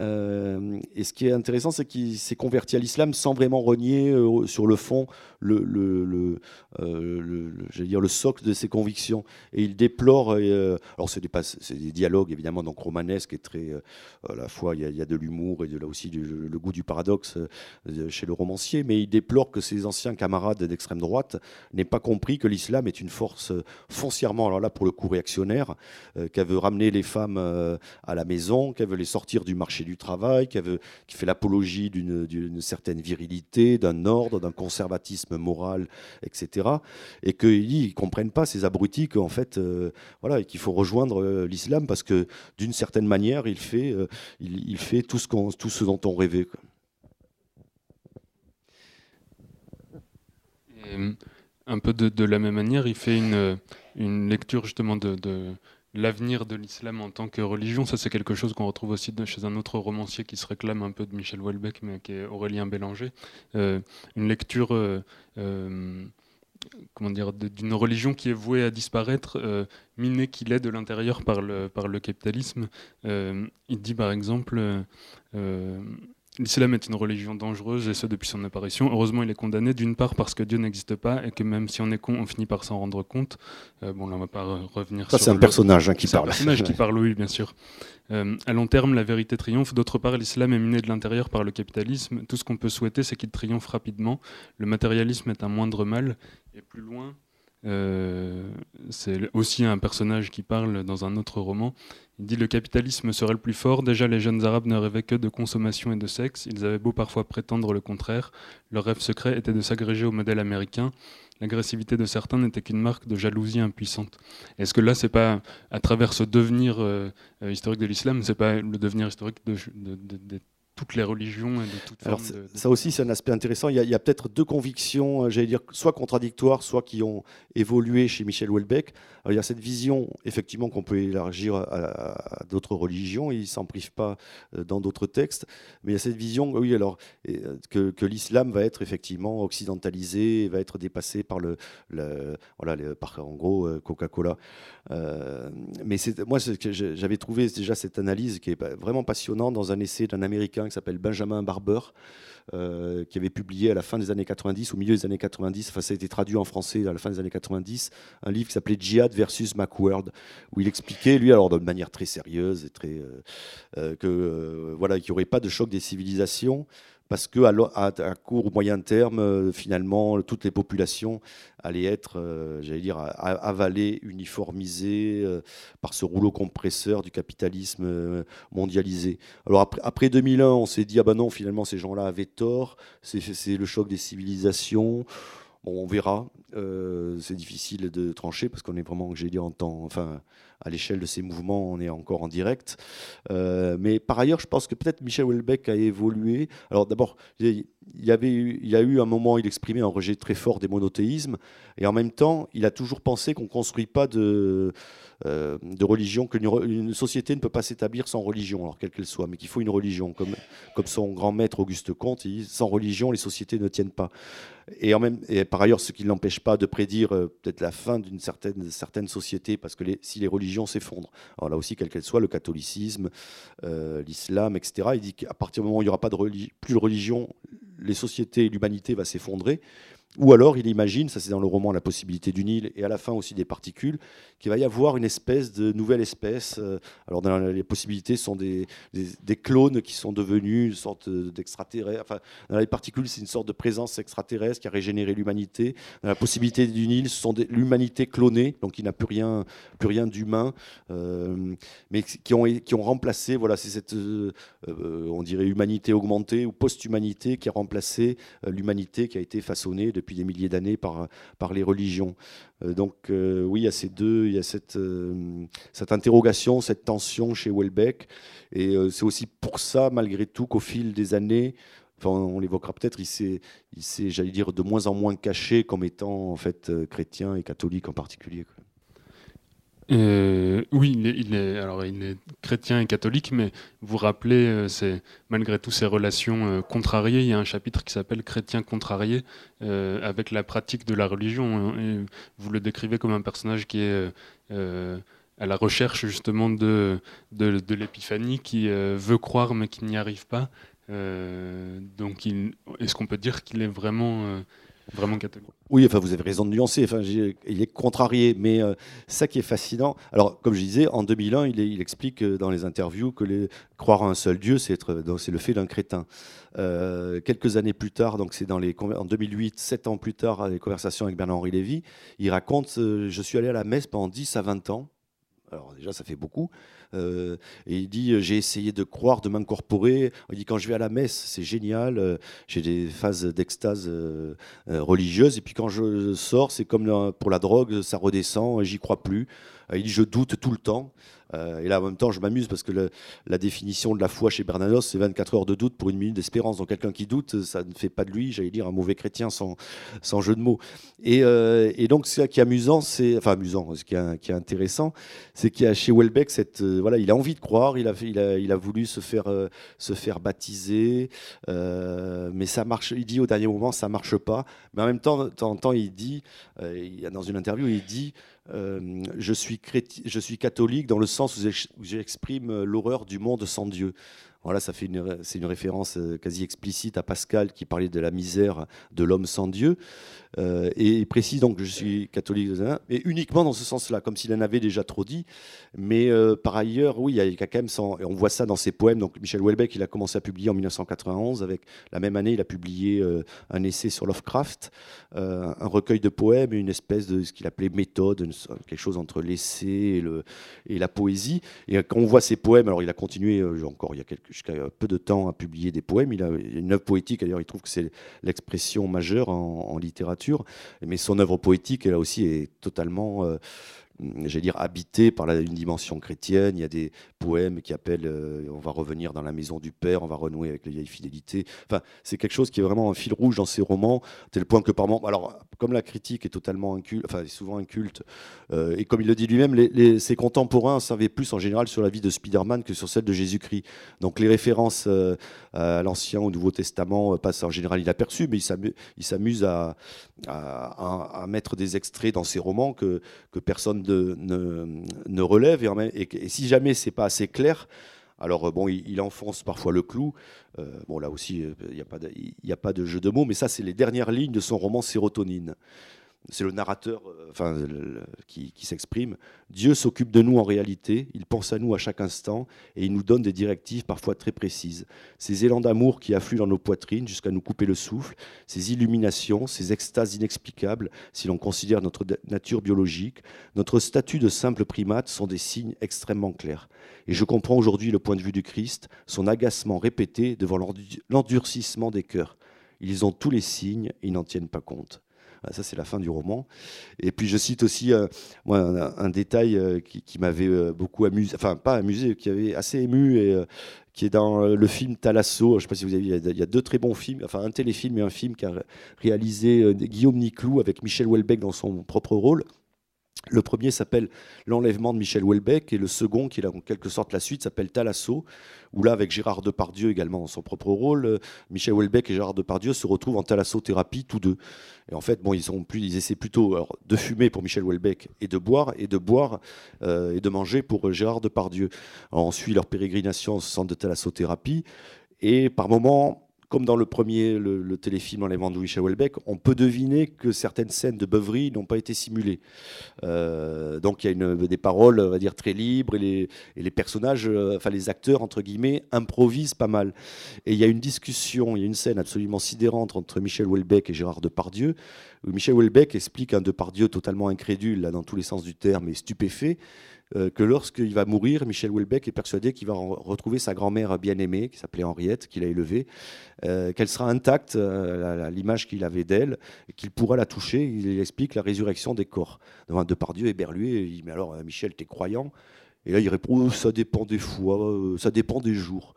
et ce qui est intéressant, c'est qu'il s'est converti à l'islam sans vraiment renier euh, sur le fond dire le socle de ses convictions. Et il déplore, alors c'est des, des, dialogues évidemment donc romanesques et très, à la fois il y a, de l'humour et de là aussi le goût du paradoxe chez le romancier, mais il déplore que ses anciens camarades d'extrême droite n'aient pas compris que l'islam est une force foncièrement, alors là pour le coup réactionnaire, qu'elle veut ramener les femmes à la maison, qu'elle veut les sortir du marché du travail, qu'elle veut, qui fait l'apologie d'une certaine virilité, d'un ordre, d'un conservatisme moral, etc. Et qu'ils ne comprennent pas, ces abrutis, qu'en fait, euh, voilà, qu'il faut rejoindre euh, l'islam parce que d'une certaine manière, il fait, euh, il, fait tout, ce tout ce dont on rêvait. un peu de, la même manière, il fait une, une lecture justement de l'avenir de l'islam en tant que religion. Ça, c'est quelque chose qu'on retrouve aussi chez un autre romancier qui se réclame un peu de Michel Houellebecq, mais qui est Aurélien Bélanger. Euh, une lecture. Euh, euh, comment dire, d'une religion qui est vouée à disparaître, minée qu'il est de l'intérieur par le, par le capitalisme. il dit par exemple, L'islam est une religion dangereuse, et ce depuis son apparition. Heureusement, il est condamné, d'une part parce que Dieu n'existe pas, et que même si on est con, on finit par s'en rendre compte. Euh, bon, là, on va pas revenir Ça, c'est un personnage hein, qui parle. un personnage qui parle, oui, bien sûr. Euh, à long terme, la vérité triomphe. D'autre part, l'islam est miné de l'intérieur par le capitalisme. Tout ce qu'on peut souhaiter, c'est qu'il triomphe rapidement. Le matérialisme est un moindre mal. Et plus loin, c'est aussi un personnage qui parle dans un autre roman. Il dit le capitalisme serait le plus fort. Déjà, les jeunes arabes ne rêvaient que de consommation et de sexe. Ils avaient beau parfois prétendre le contraire. Leur rêve secret était de s'agréger au modèle américain. L'agressivité de certains n'était qu'une marque de jalousie impuissante. Est-ce que là, c'est pas à travers ce devenir euh, euh, historique de l'islam, c'est pas le devenir historique de, de, toutes les religions et de toutes Alors Ça aussi, c'est un aspect intéressant. Il y a, peut-être deux convictions, euh, j'allais dire, soit contradictoires, soit qui ont évolué chez Michel Houellebecq. il y a cette vision, effectivement, qu'on peut élargir à, d'autres religions. Il ne s'en prive pas euh, dans d'autres textes. Mais il y a cette vision, oui, alors, euh, que, l'islam va être effectivement occidentalisé, va être dépassé par le, voilà, par, en gros, Coca-Cola. mais moi, j'avais trouvé déjà cette analyse qui est vraiment passionnante dans un essai d'un Américain qui s'appelle Benjamin Barber, euh, qui avait publié à la fin des années 90, au milieu des années 90, enfin ça a été traduit en français à la fin des années 90, un livre qui s'appelait Jihad versus Macworld, où il expliquait, lui, alors de manière très sérieuse et très, euh, que voilà, qu'il n'y aurait pas de choc des civilisations, parce que à, court ou moyen terme, euh, finalement, toutes les populations allaient être, euh, j'allais dire, avalées, uniformisées euh, par ce rouleau compresseur du capitalisme mondialisé. Alors après, après 2001, on s'est dit ah ben non, finalement ces gens-là avaient tort. C'est le choc des civilisations. On verra. c'est difficile de trancher parce qu'on est vraiment, j'ai dit, en temps, enfin, à l'échelle de ces mouvements, on est encore en direct. Euh, mais par ailleurs, je pense que peut-être Michel Houellebecq a évolué. Alors d'abord, il y avait il y a eu un moment où il exprimait un rejet très fort des monothéismes, et en même temps, il a toujours pensé qu'on ne construit pas de, euh, de religion, qu'une société ne peut pas s'établir sans religion, alors quelle qu'elle soit, mais qu'il faut une religion. Comme, comme son grand maître Auguste Comte, il dit, sans religion, les sociétés ne tiennent pas. Et, en même, et par ailleurs, ce qui ne l'empêche pas de prédire euh, peut-être la fin d'une certaine, société, parce que si les religions s'effondrent, alors là aussi, quelle qu'elle soit, le catholicisme, euh, l'islam, etc., il dit qu'à partir du moment où il n'y aura pas de plus de religion, les sociétés l'humanité va s'effondrer. Ou alors, il imagine, ça c'est dans le roman La possibilité du Nil, et à la fin aussi des particules, qu'il va y avoir une espèce de nouvelle espèce. Euh, alors, dans les possibilités, sont des, des, clones qui sont devenus une sorte d'extraterrestre. Enfin, dans les particules, c'est une sorte de présence extraterrestre qui a régénéré l'humanité. Dans la possibilité du Nil, ce sont l'humanité clonée, donc il n'a plus rien, plus rien d'humain, euh, mais qui ont, qui ont remplacé, voilà, c'est cette, euh, on dirait, humanité augmentée ou post-humanité qui a remplacé l'humanité qui a été façonnée depuis des milliers d'années par, les religions. Euh, donc euh, oui, il y a ces deux, il y a cette, euh, interrogation, cette tension chez Welbeck. Et c'est aussi pour ça, malgré tout, qu'au fil des années, enfin, on l'évoquera peut-être, il s'est, il s'est, j'allais dire, de moins en moins caché comme étant en fait chrétien et catholique en particulier. Euh, oui, il est, alors il est chrétien et catholique, mais vous rappelez, euh, c'est malgré tout ces relations euh, contrariées. Il y a un chapitre qui s'appelle Chrétien contrarié avec la pratique de la religion. Et vous le décrivez comme un personnage qui est à la recherche justement de, de, de l'épiphanie, qui veut croire mais qui n'y arrive pas. donc, est-ce qu'on peut dire qu'il est vraiment Vraiment catholique? Oui, enfin, vous avez raison de nuancer. Enfin, il est contrarié, mais euh, ça qui est fascinant. Alors, comme je disais, en 2001, il, explique euh, dans les interviews que croire à un seul Dieu, c'est le fait d'un crétin. Euh, quelques années plus tard, donc c'est dans les en 2008, sept ans plus tard, à les conversations avec Bernard-Henri Lévy, il raconte Je suis allé à la messe pendant 10 à 20 ans. Alors, déjà, ça fait beaucoup. Euh, et il dit euh, j'ai essayé de croire, de m'incorporer. Il dit quand je vais à la messe, c'est génial. Euh, j'ai des phases d'extase religieuse. Et puis quand je sors, c'est comme pour la drogue, ça redescend. J'y crois plus. Il dit je doute tout le temps. Euh, et là, en même temps, je m'amuse parce que la définition de la foi chez Bernanos, c'est 24 heures de doute pour une minute d'espérance. Donc, quelqu'un qui doute, ça ne fait pas de lui, j'allais dire, un mauvais chrétien sans, jeu de mots. Et, euh, et donc, ce qui est amusant, c'est, enfin, amusant, ce qui est, intéressant, c'est qu'il y a chez Welbeck euh, voilà, il a envie de croire, il a, il a, il a voulu se faire, se faire baptiser, mais ça marche, il dit au dernier moment, ça marche pas. Mais en même temps, temps temps, il dit, dans une interview, il dit, euh, je, suis je suis catholique dans le sens où j'exprime l'horreur du monde sans Dieu. Voilà, ça fait une, c'est une référence euh, quasi explicite à Pascal qui parlait de la misère de l'homme sans Dieu. Euh, et il précise donc que je suis catholique, mais uniquement dans ce sens-là, comme s'il en avait déjà trop dit. Mais euh, par ailleurs, oui, il y a quand même, et on voit ça dans ses poèmes. Donc Michel Houellebecq, il a commencé à publier en 1991. Avec la même année, il a publié un essai sur Lovecraft, un recueil de poèmes, une espèce de ce qu'il appelait méthode, quelque chose entre l'essai et, le, et la poésie. Et quand on voit ses poèmes, alors il a continué encore il y a quelques jusqu'à peu de temps à publier des poèmes. Il a une œuvre poétique, d'ailleurs, il trouve que c'est l'expression majeure en, littérature. Mais son œuvre poétique, elle aussi, est totalement. Euh, j'allais dire, habité par une dimension chrétienne. Il y a des poèmes qui appellent euh, on va revenir dans la maison du Père, on va renouer avec les vieilles fidélités. Enfin, c'est quelque chose qui est vraiment un fil rouge dans ces romans, tel point que par moment. Alors, comme la critique est totalement inculte, enfin, souvent inculte, euh, et comme il le dit lui-même, ses contemporains savaient plus en général sur la vie de Spider-Man que sur celle de Jésus-Christ. Donc, les références à l'Ancien, au Nouveau Testament passent en général inaperçues, mais il s'amuse à, à, à, mettre des extraits dans ses romans que, que personne ne, relève. Et, et, si jamais c'est pas assez clair, Alors bon, il, enfonce parfois le clou. bon, là aussi, il n'y a, a, pas de jeu de mots, mais ça, c'est les dernières lignes de son roman Sérotonine c'est le narrateur euh, qui, s'exprime. Dieu s'occupe de nous en réalité, il pense à nous à chaque instant et il nous donne des directives parfois très précises. Ces élans d'amour qui affluent dans nos poitrines jusqu'à nous couper le souffle, ces illuminations, ces extases inexplicables si l'on considère notre nature biologique, notre statut de simple primate sont des signes extrêmement clairs. Et je comprends aujourd'hui le point de vue du Christ, son agacement répété devant l'endurcissement des cœurs. Ils ont tous les signes, ils n'en tiennent pas compte. Ah, ça, c'est la fin du roman. Et puis, je cite aussi euh, un, détail euh, qui, m'avait euh, beaucoup amusé, enfin, pas amusé, qui avait assez ému, et qui est dans le film Talasso. Je ne sais pas si vous avez vu, il y a deux très bons films, enfin, un téléfilm et un film qu'a réalisé Guillaume Niclou avec Michel Houellebecq dans son propre rôle. Le premier s'appelle L'enlèvement de Michel Houellebecq et le second, qui est en quelque sorte la suite, s'appelle Talasso, où là, avec Gérard Depardieu également dans son propre rôle, euh, Michel Houellebecq et Gérard Depardieu se retrouvent en thalassothérapie tous deux. Et en fait, bon, ils, ont plus, ils essaient plutôt de fumer pour Michel Houellebecq et de boire, et de boire euh, et de manger pour euh, Gérard Depardieu. On suit leur pérégrination au centre de thalassothérapie, et par moments, comme dans le premier, le, téléfilm Enlèvement de Michel Houellebecq, on peut deviner que certaines scènes de beuverie n'ont pas été simulées. Euh, donc il y a des paroles, on dire, très libres et les, personnages, euh, enfin les acteurs, entre guillemets, improvisent pas mal. Et il y a une discussion, il y a une scène absolument sidérante entre Michel Houellebecq et Gérard Depardieu, Michel Houellebecq explique un Depardieu totalement incrédule, là, dans tous les sens du terme, et stupéfait, euh, que lorsqu'il va mourir, Michel Houellebecq est persuadé qu'il va retrouver sa grand-mère bien-aimée, qui s'appelait Henriette, qu'il a élevée, euh, qu'elle sera intacte, euh, l'image qu'il avait d'elle, qu'il pourra la toucher. Il explique la résurrection des corps. Devant Depardieu éberlué, il dit Mais alors, Michel, t'es croyant? Et là, il répond oh, ça dépend des fois, euh, ça dépend des jours.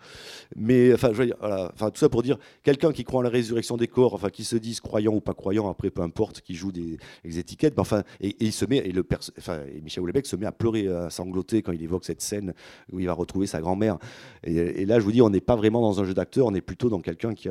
Mais enfin, je voilà, tout ça pour dire quelqu'un qui croit en la résurrection des corps, enfin, qui se dise croyant ou pas croyant, après peu importe, qui joue des, étiquettes, mais enfin, et, il se met, et, le enfin, Michel Houellebecq se met à pleurer, à sangloter quand il évoque cette scène où il va retrouver sa grand-mère. Et, là, je vous dis, on n'est pas vraiment dans un jeu d'acteur, on est plutôt dans quelqu'un qui,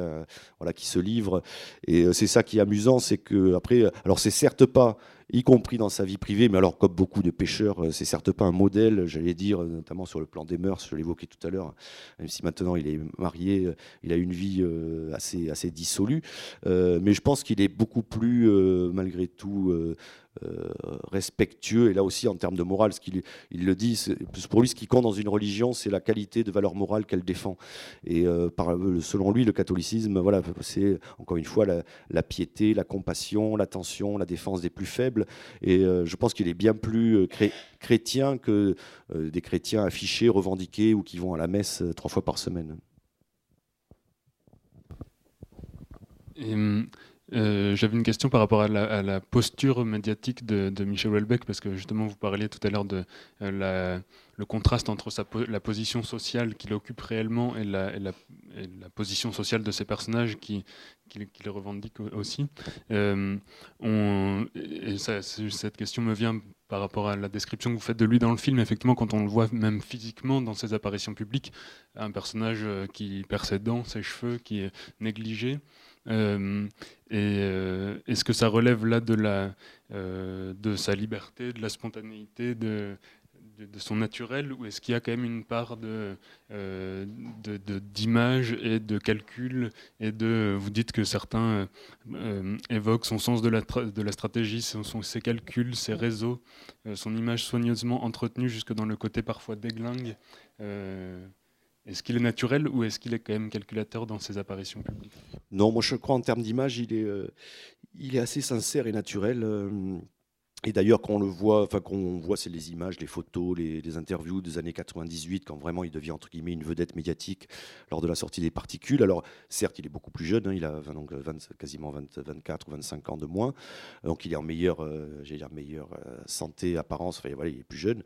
voilà, qui se livre. Et euh, c'est ça qui est amusant, c'est que après, alors c'est certes pas y compris dans sa vie privée. Mais alors, comme beaucoup de pêcheurs, euh, c'est certes pas un modèle, j'allais dire, notamment sur le plan des mœurs, je l'évoquais tout à l'heure, même si maintenant il est marié, euh, il a une vie euh, assez, assez dissolue. mais je pense qu'il est beaucoup plus, malgré tout, euh, respectueux, et là aussi en termes de morale, ce qu'il il le dit, pour lui ce qui compte dans une religion, c'est la qualité de valeur morale qu'elle défend. Et euh, euh, selon lui, le catholicisme, voilà, c'est encore une fois la, piété, la compassion, l'attention, la défense des plus faibles. Et je pense qu'il est bien plus chrétien que des chrétiens affichés, revendiqués ou qui vont à la messe trois fois par semaine. Hum, euh, j'avais une question par rapport à la, posture médiatique de, Michel Houellebecq, parce que justement vous parliez tout à l'heure de euh, le contraste entre la position sociale qu'il occupe réellement et la, position sociale de ses personnages qui, qui, revendiquent aussi. Euh, cette question me vient par rapport à la description que vous faites de lui dans le film. Effectivement, quand on le voit même physiquement dans ses apparitions publiques, un personnage qui perd ses dents, ses cheveux, qui est négligé. Euh, et euh, est-ce que ça relève là de, la, euh, de sa liberté, de la spontanéité, de, son naturel, ou est-ce qu'il y a quand même une part d'image et de calcul et de vous dites que certains évoquent son sens de la, stratégie, ses calculs, ses réseaux, son image soigneusement entretenue jusque dans le côté parfois déglingue. Est-ce qu'il est naturel ou est-ce qu'il est quand même calculateur dans ses apparitions publiques? Non, moi je crois en termes d'image, il est, euh, assez sincère et naturel. Euh, et d'ailleurs, quand on le voit, enfin, qu'on voit, c'est les images, les photos, les, interviews des années 98, quand vraiment il devient entre guillemets une vedette médiatique lors de la sortie des particules. Alors, certes, il est beaucoup plus jeune, hein, il a quasiment 24 ou 25 ans de moins, donc il est en meilleure, euh, dire meilleure euh, santé, apparence. Enfin, voilà, il est plus jeune,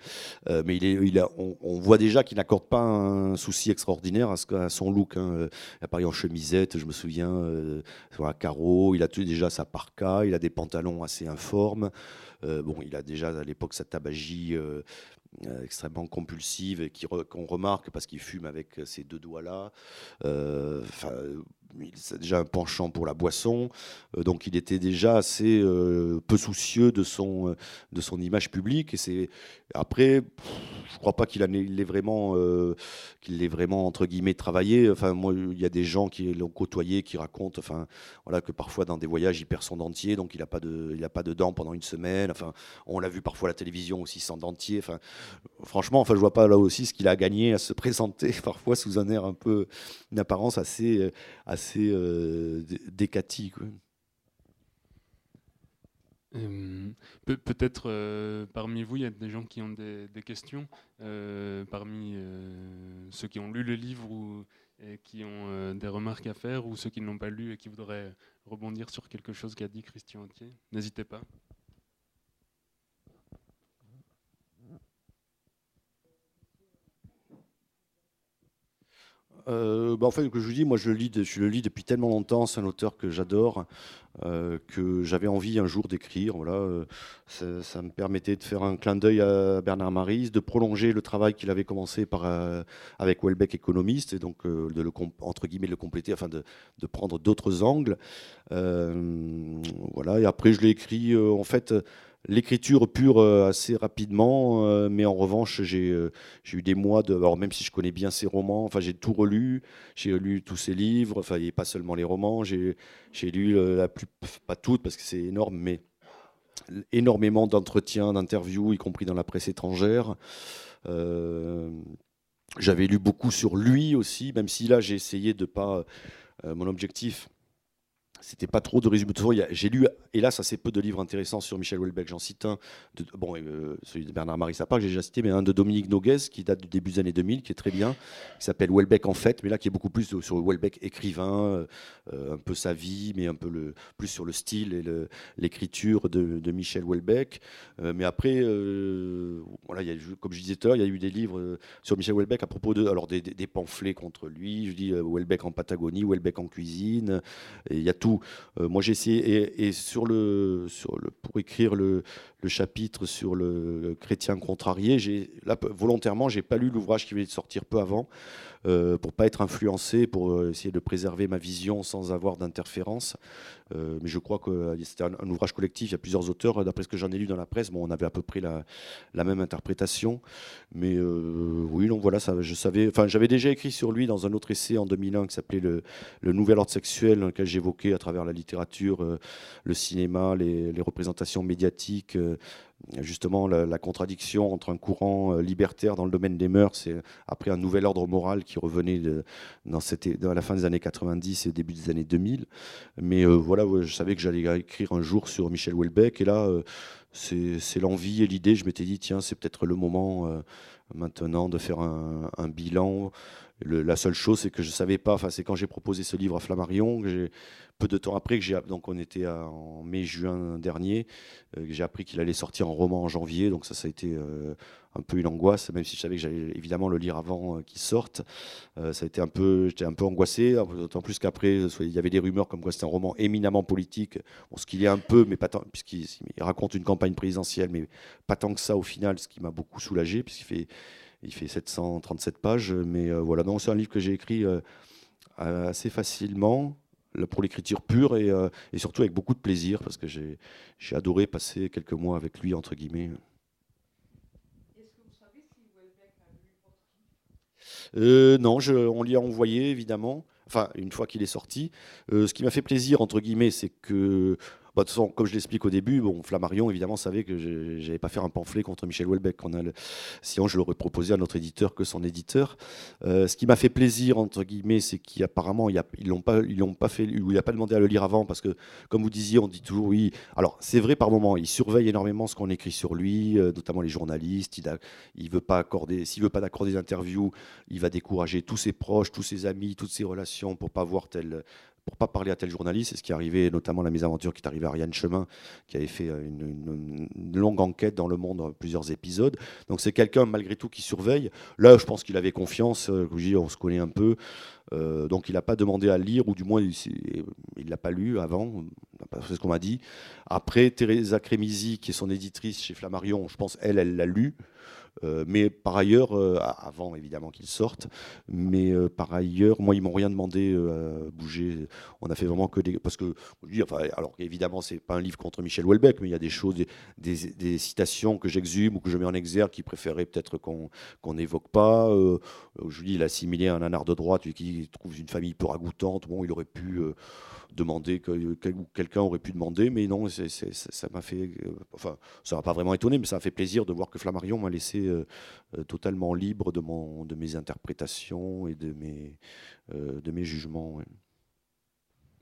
euh, mais il est, on, voit déjà qu'il n'accorde pas un souci extraordinaire à, son look. Hein. Il apparaît en chemisette, je me souviens, sur un carreau. Il a déjà sa parka, il a des pantalons assez informes. Euh, bon, il a déjà à l'époque sa tabagie euh, euh, extrêmement compulsive qu'on remarque parce qu'il fume avec ses deux doigts là. A déjà un penchant pour la boisson, donc il était déjà assez peu soucieux de son, de son image publique. Et c'est après, je ne crois pas qu'il l'ait vraiment, qu'il l'ait vraiment entre guillemets travaillé. Enfin, moi, il y a des gens qui l'ont côtoyé, qui racontent, enfin, voilà, que parfois dans des voyages, il perd son dentier, donc il n'a pas de, il a pas de dents pendant une semaine. Enfin, on l'a vu parfois à la télévision aussi sans dentier. Enfin, franchement, enfin, je vois pas là aussi ce qu'il a gagné à se présenter parfois sous un air un peu, une apparence assez, assez euh, décati. Euh, peut-être euh, parmi vous, il y a des gens qui ont des, questions. parmi ceux qui ont lu le livre ou qui ont des remarques à faire, ou ceux qui ne l'ont pas lu et qui voudraient rebondir sur quelque chose qu'a dit Christian Entier, n'hésitez pas. Euh, bah, en fait, que je vous dis, moi je le lis, je le lis depuis tellement longtemps. C'est un auteur que j'adore, euh, que j'avais envie un jour d'écrire. Voilà, euh, ça, me permettait de faire un clin d'œil à Bernard Maris, de prolonger le travail qu'il avait commencé par, avec Welbeck économiste, et donc de le entre guillemets le compléter, afin de, de prendre d'autres angles. voilà, et après je l'ai écrit en fait l'écriture pure euh, assez rapidement, euh, mais en revanche, euh, j'ai eu des mois de. Alors, même si je connais bien ses romans, enfin, j'ai tout relu, j'ai lu tous ses livres, enfin, a pas seulement les romans, j'ai lu la plus. Pas toutes, parce que c'est énorme, mais énormément d'entretiens, d'interviews, y compris dans la presse étrangère. J'avais lu beaucoup sur lui aussi, même si là, j'ai essayé de pas. mon objectif, c'était pas trop de résumé. J'ai lu, hélas, assez peu de livres intéressants sur Michel Houellebecq. J'en cite un, de, bon, euh, celui de Bernard-Marie Sapin, que j'ai déjà cité, mais un de Dominique Noguez, qui date du début des années 2000, qui est très bien, qui s'appelle Houellebecq en fait, mais là, qui est beaucoup plus sur Houellebecq écrivain, euh, un peu sa vie, mais un peu le, plus sur le style et l'écriture de, Michel Houellebecq. Euh, mais après, voilà, comme je disais tout à l'heure, il y a eu des livres sur Michel Houellebecq à propos de, alors des, pamphlets contre lui. Je dis Houellebecq en Patagonie, Houellebecq en cuisine, il y a tout euh, moi, j'ai essayé, et, sur le, sur le, pour écrire le, chapitre sur le chrétien contrarié, là, volontairement, j'ai pas lu l'ouvrage qui venait de sortir peu avant, euh, pour pas être influencé, pour euh, essayer de préserver ma vision sans avoir d'interférence. Euh, mais je crois que c'était un, ouvrage collectif, il y a plusieurs auteurs, d'après ce que j'en ai lu dans la presse, bon, on avait à peu près la, même interprétation. Mais oui, donc voilà, ça, je savais, enfin, j'avais déjà écrit sur lui dans un autre essai en 2001 qui s'appelait le, Nouvel ordre sexuel, dans lequel j'évoquais à travers la littérature, le cinéma, les représentations médiatiques, justement la, contradiction entre un courant euh, libertaire dans le domaine des mœurs et après un nouvel ordre moral qui revenait dans, la fin des années 90 et début des années 2000. Mais euh, voilà, je savais que j'allais écrire un jour sur Michel Houellebecq et là, euh, c'est l'envie et l'idée. Je m'étais dit, tiens, c'est peut-être le moment maintenant de faire un, bilan. La seule chose, c'est que je ne savais pas, enfin, c'est quand j'ai proposé ce livre à Flammarion, que peu de temps après, que j'ai, donc on était en mai-juin dernier, euh, j'ai appris qu'il allait sortir en roman en janvier. Donc ça, ça a été euh, un peu une angoisse, même si je savais que j'allais évidemment le lire avant euh, qu'il sorte. ça a été un peu, j'étais un peu angoissé, d'autant plus qu'après, il y avait des rumeurs comme quoi c'était un roman éminemment politique. Ce qu'il est un peu, mais pas tant, puisqu'il raconte une campagne présidentielle, mais pas tant que ça au final, ce qui m'a beaucoup soulagé, puisqu'il fait, il fait 737 pages. Mais voilà, donc c'est un livre que j'ai écrit assez facilement pour l'écriture pure euh, et, surtout avec beaucoup de plaisir parce que j'ai adoré passer quelques mois avec lui, entre guillemets. Euh, non, on l'y a envoyé évidemment. Enfin, une fois qu'il est sorti. Euh, ce qui m'a fait plaisir, entre guillemets, c'est que bah, de toute façon, comme je l'explique au début, bon, Flammarion, évidemment, savait que je n'allais pas faire un pamphlet contre Michel Houellebecq. A Sinon, je l'aurais proposé à notre éditeur que son éditeur. Euh, ce qui m'a fait plaisir, entre guillemets, c'est qu'apparemment, ils l'ont pas, l'ont pas fait, il n'a pas demandé à le lire avant, parce que, comme vous disiez, on dit toujours oui. Alors, c'est vrai par moment, il surveille énormément ce qu'on écrit sur lui, euh, notamment les journalistes. Il, a, il veut pas accorder, s'il veut pas d'accorder d'interview, il va décourager tous ses proches, tous ses amis, toutes ses relations pour pas voir tel pour pas parler à tel journaliste. C'est ce qui est arrivé, notamment la mésaventure qui est arrivée à Ariane Chemin, qui avait fait une, longue enquête dans le monde, plusieurs épisodes. Donc c'est quelqu'un malgré tout qui surveille. Là, je pense qu'il avait confiance. Euh, on se connaît un peu. Euh, donc il n'a pas demandé à lire, ou du moins il ne l'a pas lu avant, c'est ce qu'on m'a dit. Après, Teresa Crémisi, qui est son éditrice chez Flammarion, je pense elle, elle l'a lu. Mais par ailleurs, avant évidemment qu'ils sortent, mais par ailleurs, moi, ils m'ont rien demandé à bouger. On a fait vraiment que des. Parce que, enfin, alors évidemment, c'est pas un livre contre Michel Houellebecq, mais il y a des choses, des, citations que j'exhume ou que je mets en exergue qui préféraient peut-être qu'on n'évoque pas. je dis, il a assimilé un anard de droite qui trouve une famille peu ragoûtante. Bon, il aurait pu demander, que, quelqu'un aurait pu demander, mais non, ça m'a fait, euh, enfin, ça m'a pas vraiment étonné, mais ça m'a fait plaisir de voir que Flammarion m'a laissé euh, euh, totalement libre de, mon, de mes interprétations et de mes, de mes jugements.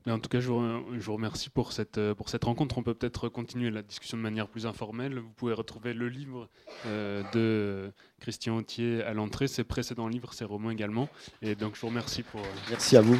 en tout cas, je vous, remercie pour cette, pour cette rencontre. On peut peut-être continuer la discussion de manière plus informelle. Vous pouvez retrouver le livre de Christian Autier à l'entrée, ses précédents livres, ses romans également. Et donc, je vous remercie pour. Merci à vous.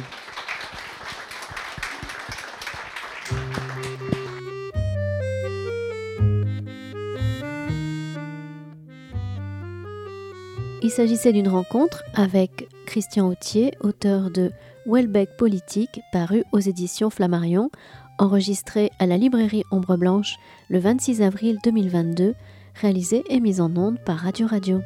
Il s'agissait d'une rencontre avec Christian Autier, auteur de Welbeck Politique, paru aux éditions Flammarion, enregistré à la librairie Ombre Blanche le 26 avril 2022, réalisé et mis en onde par Radio Radio.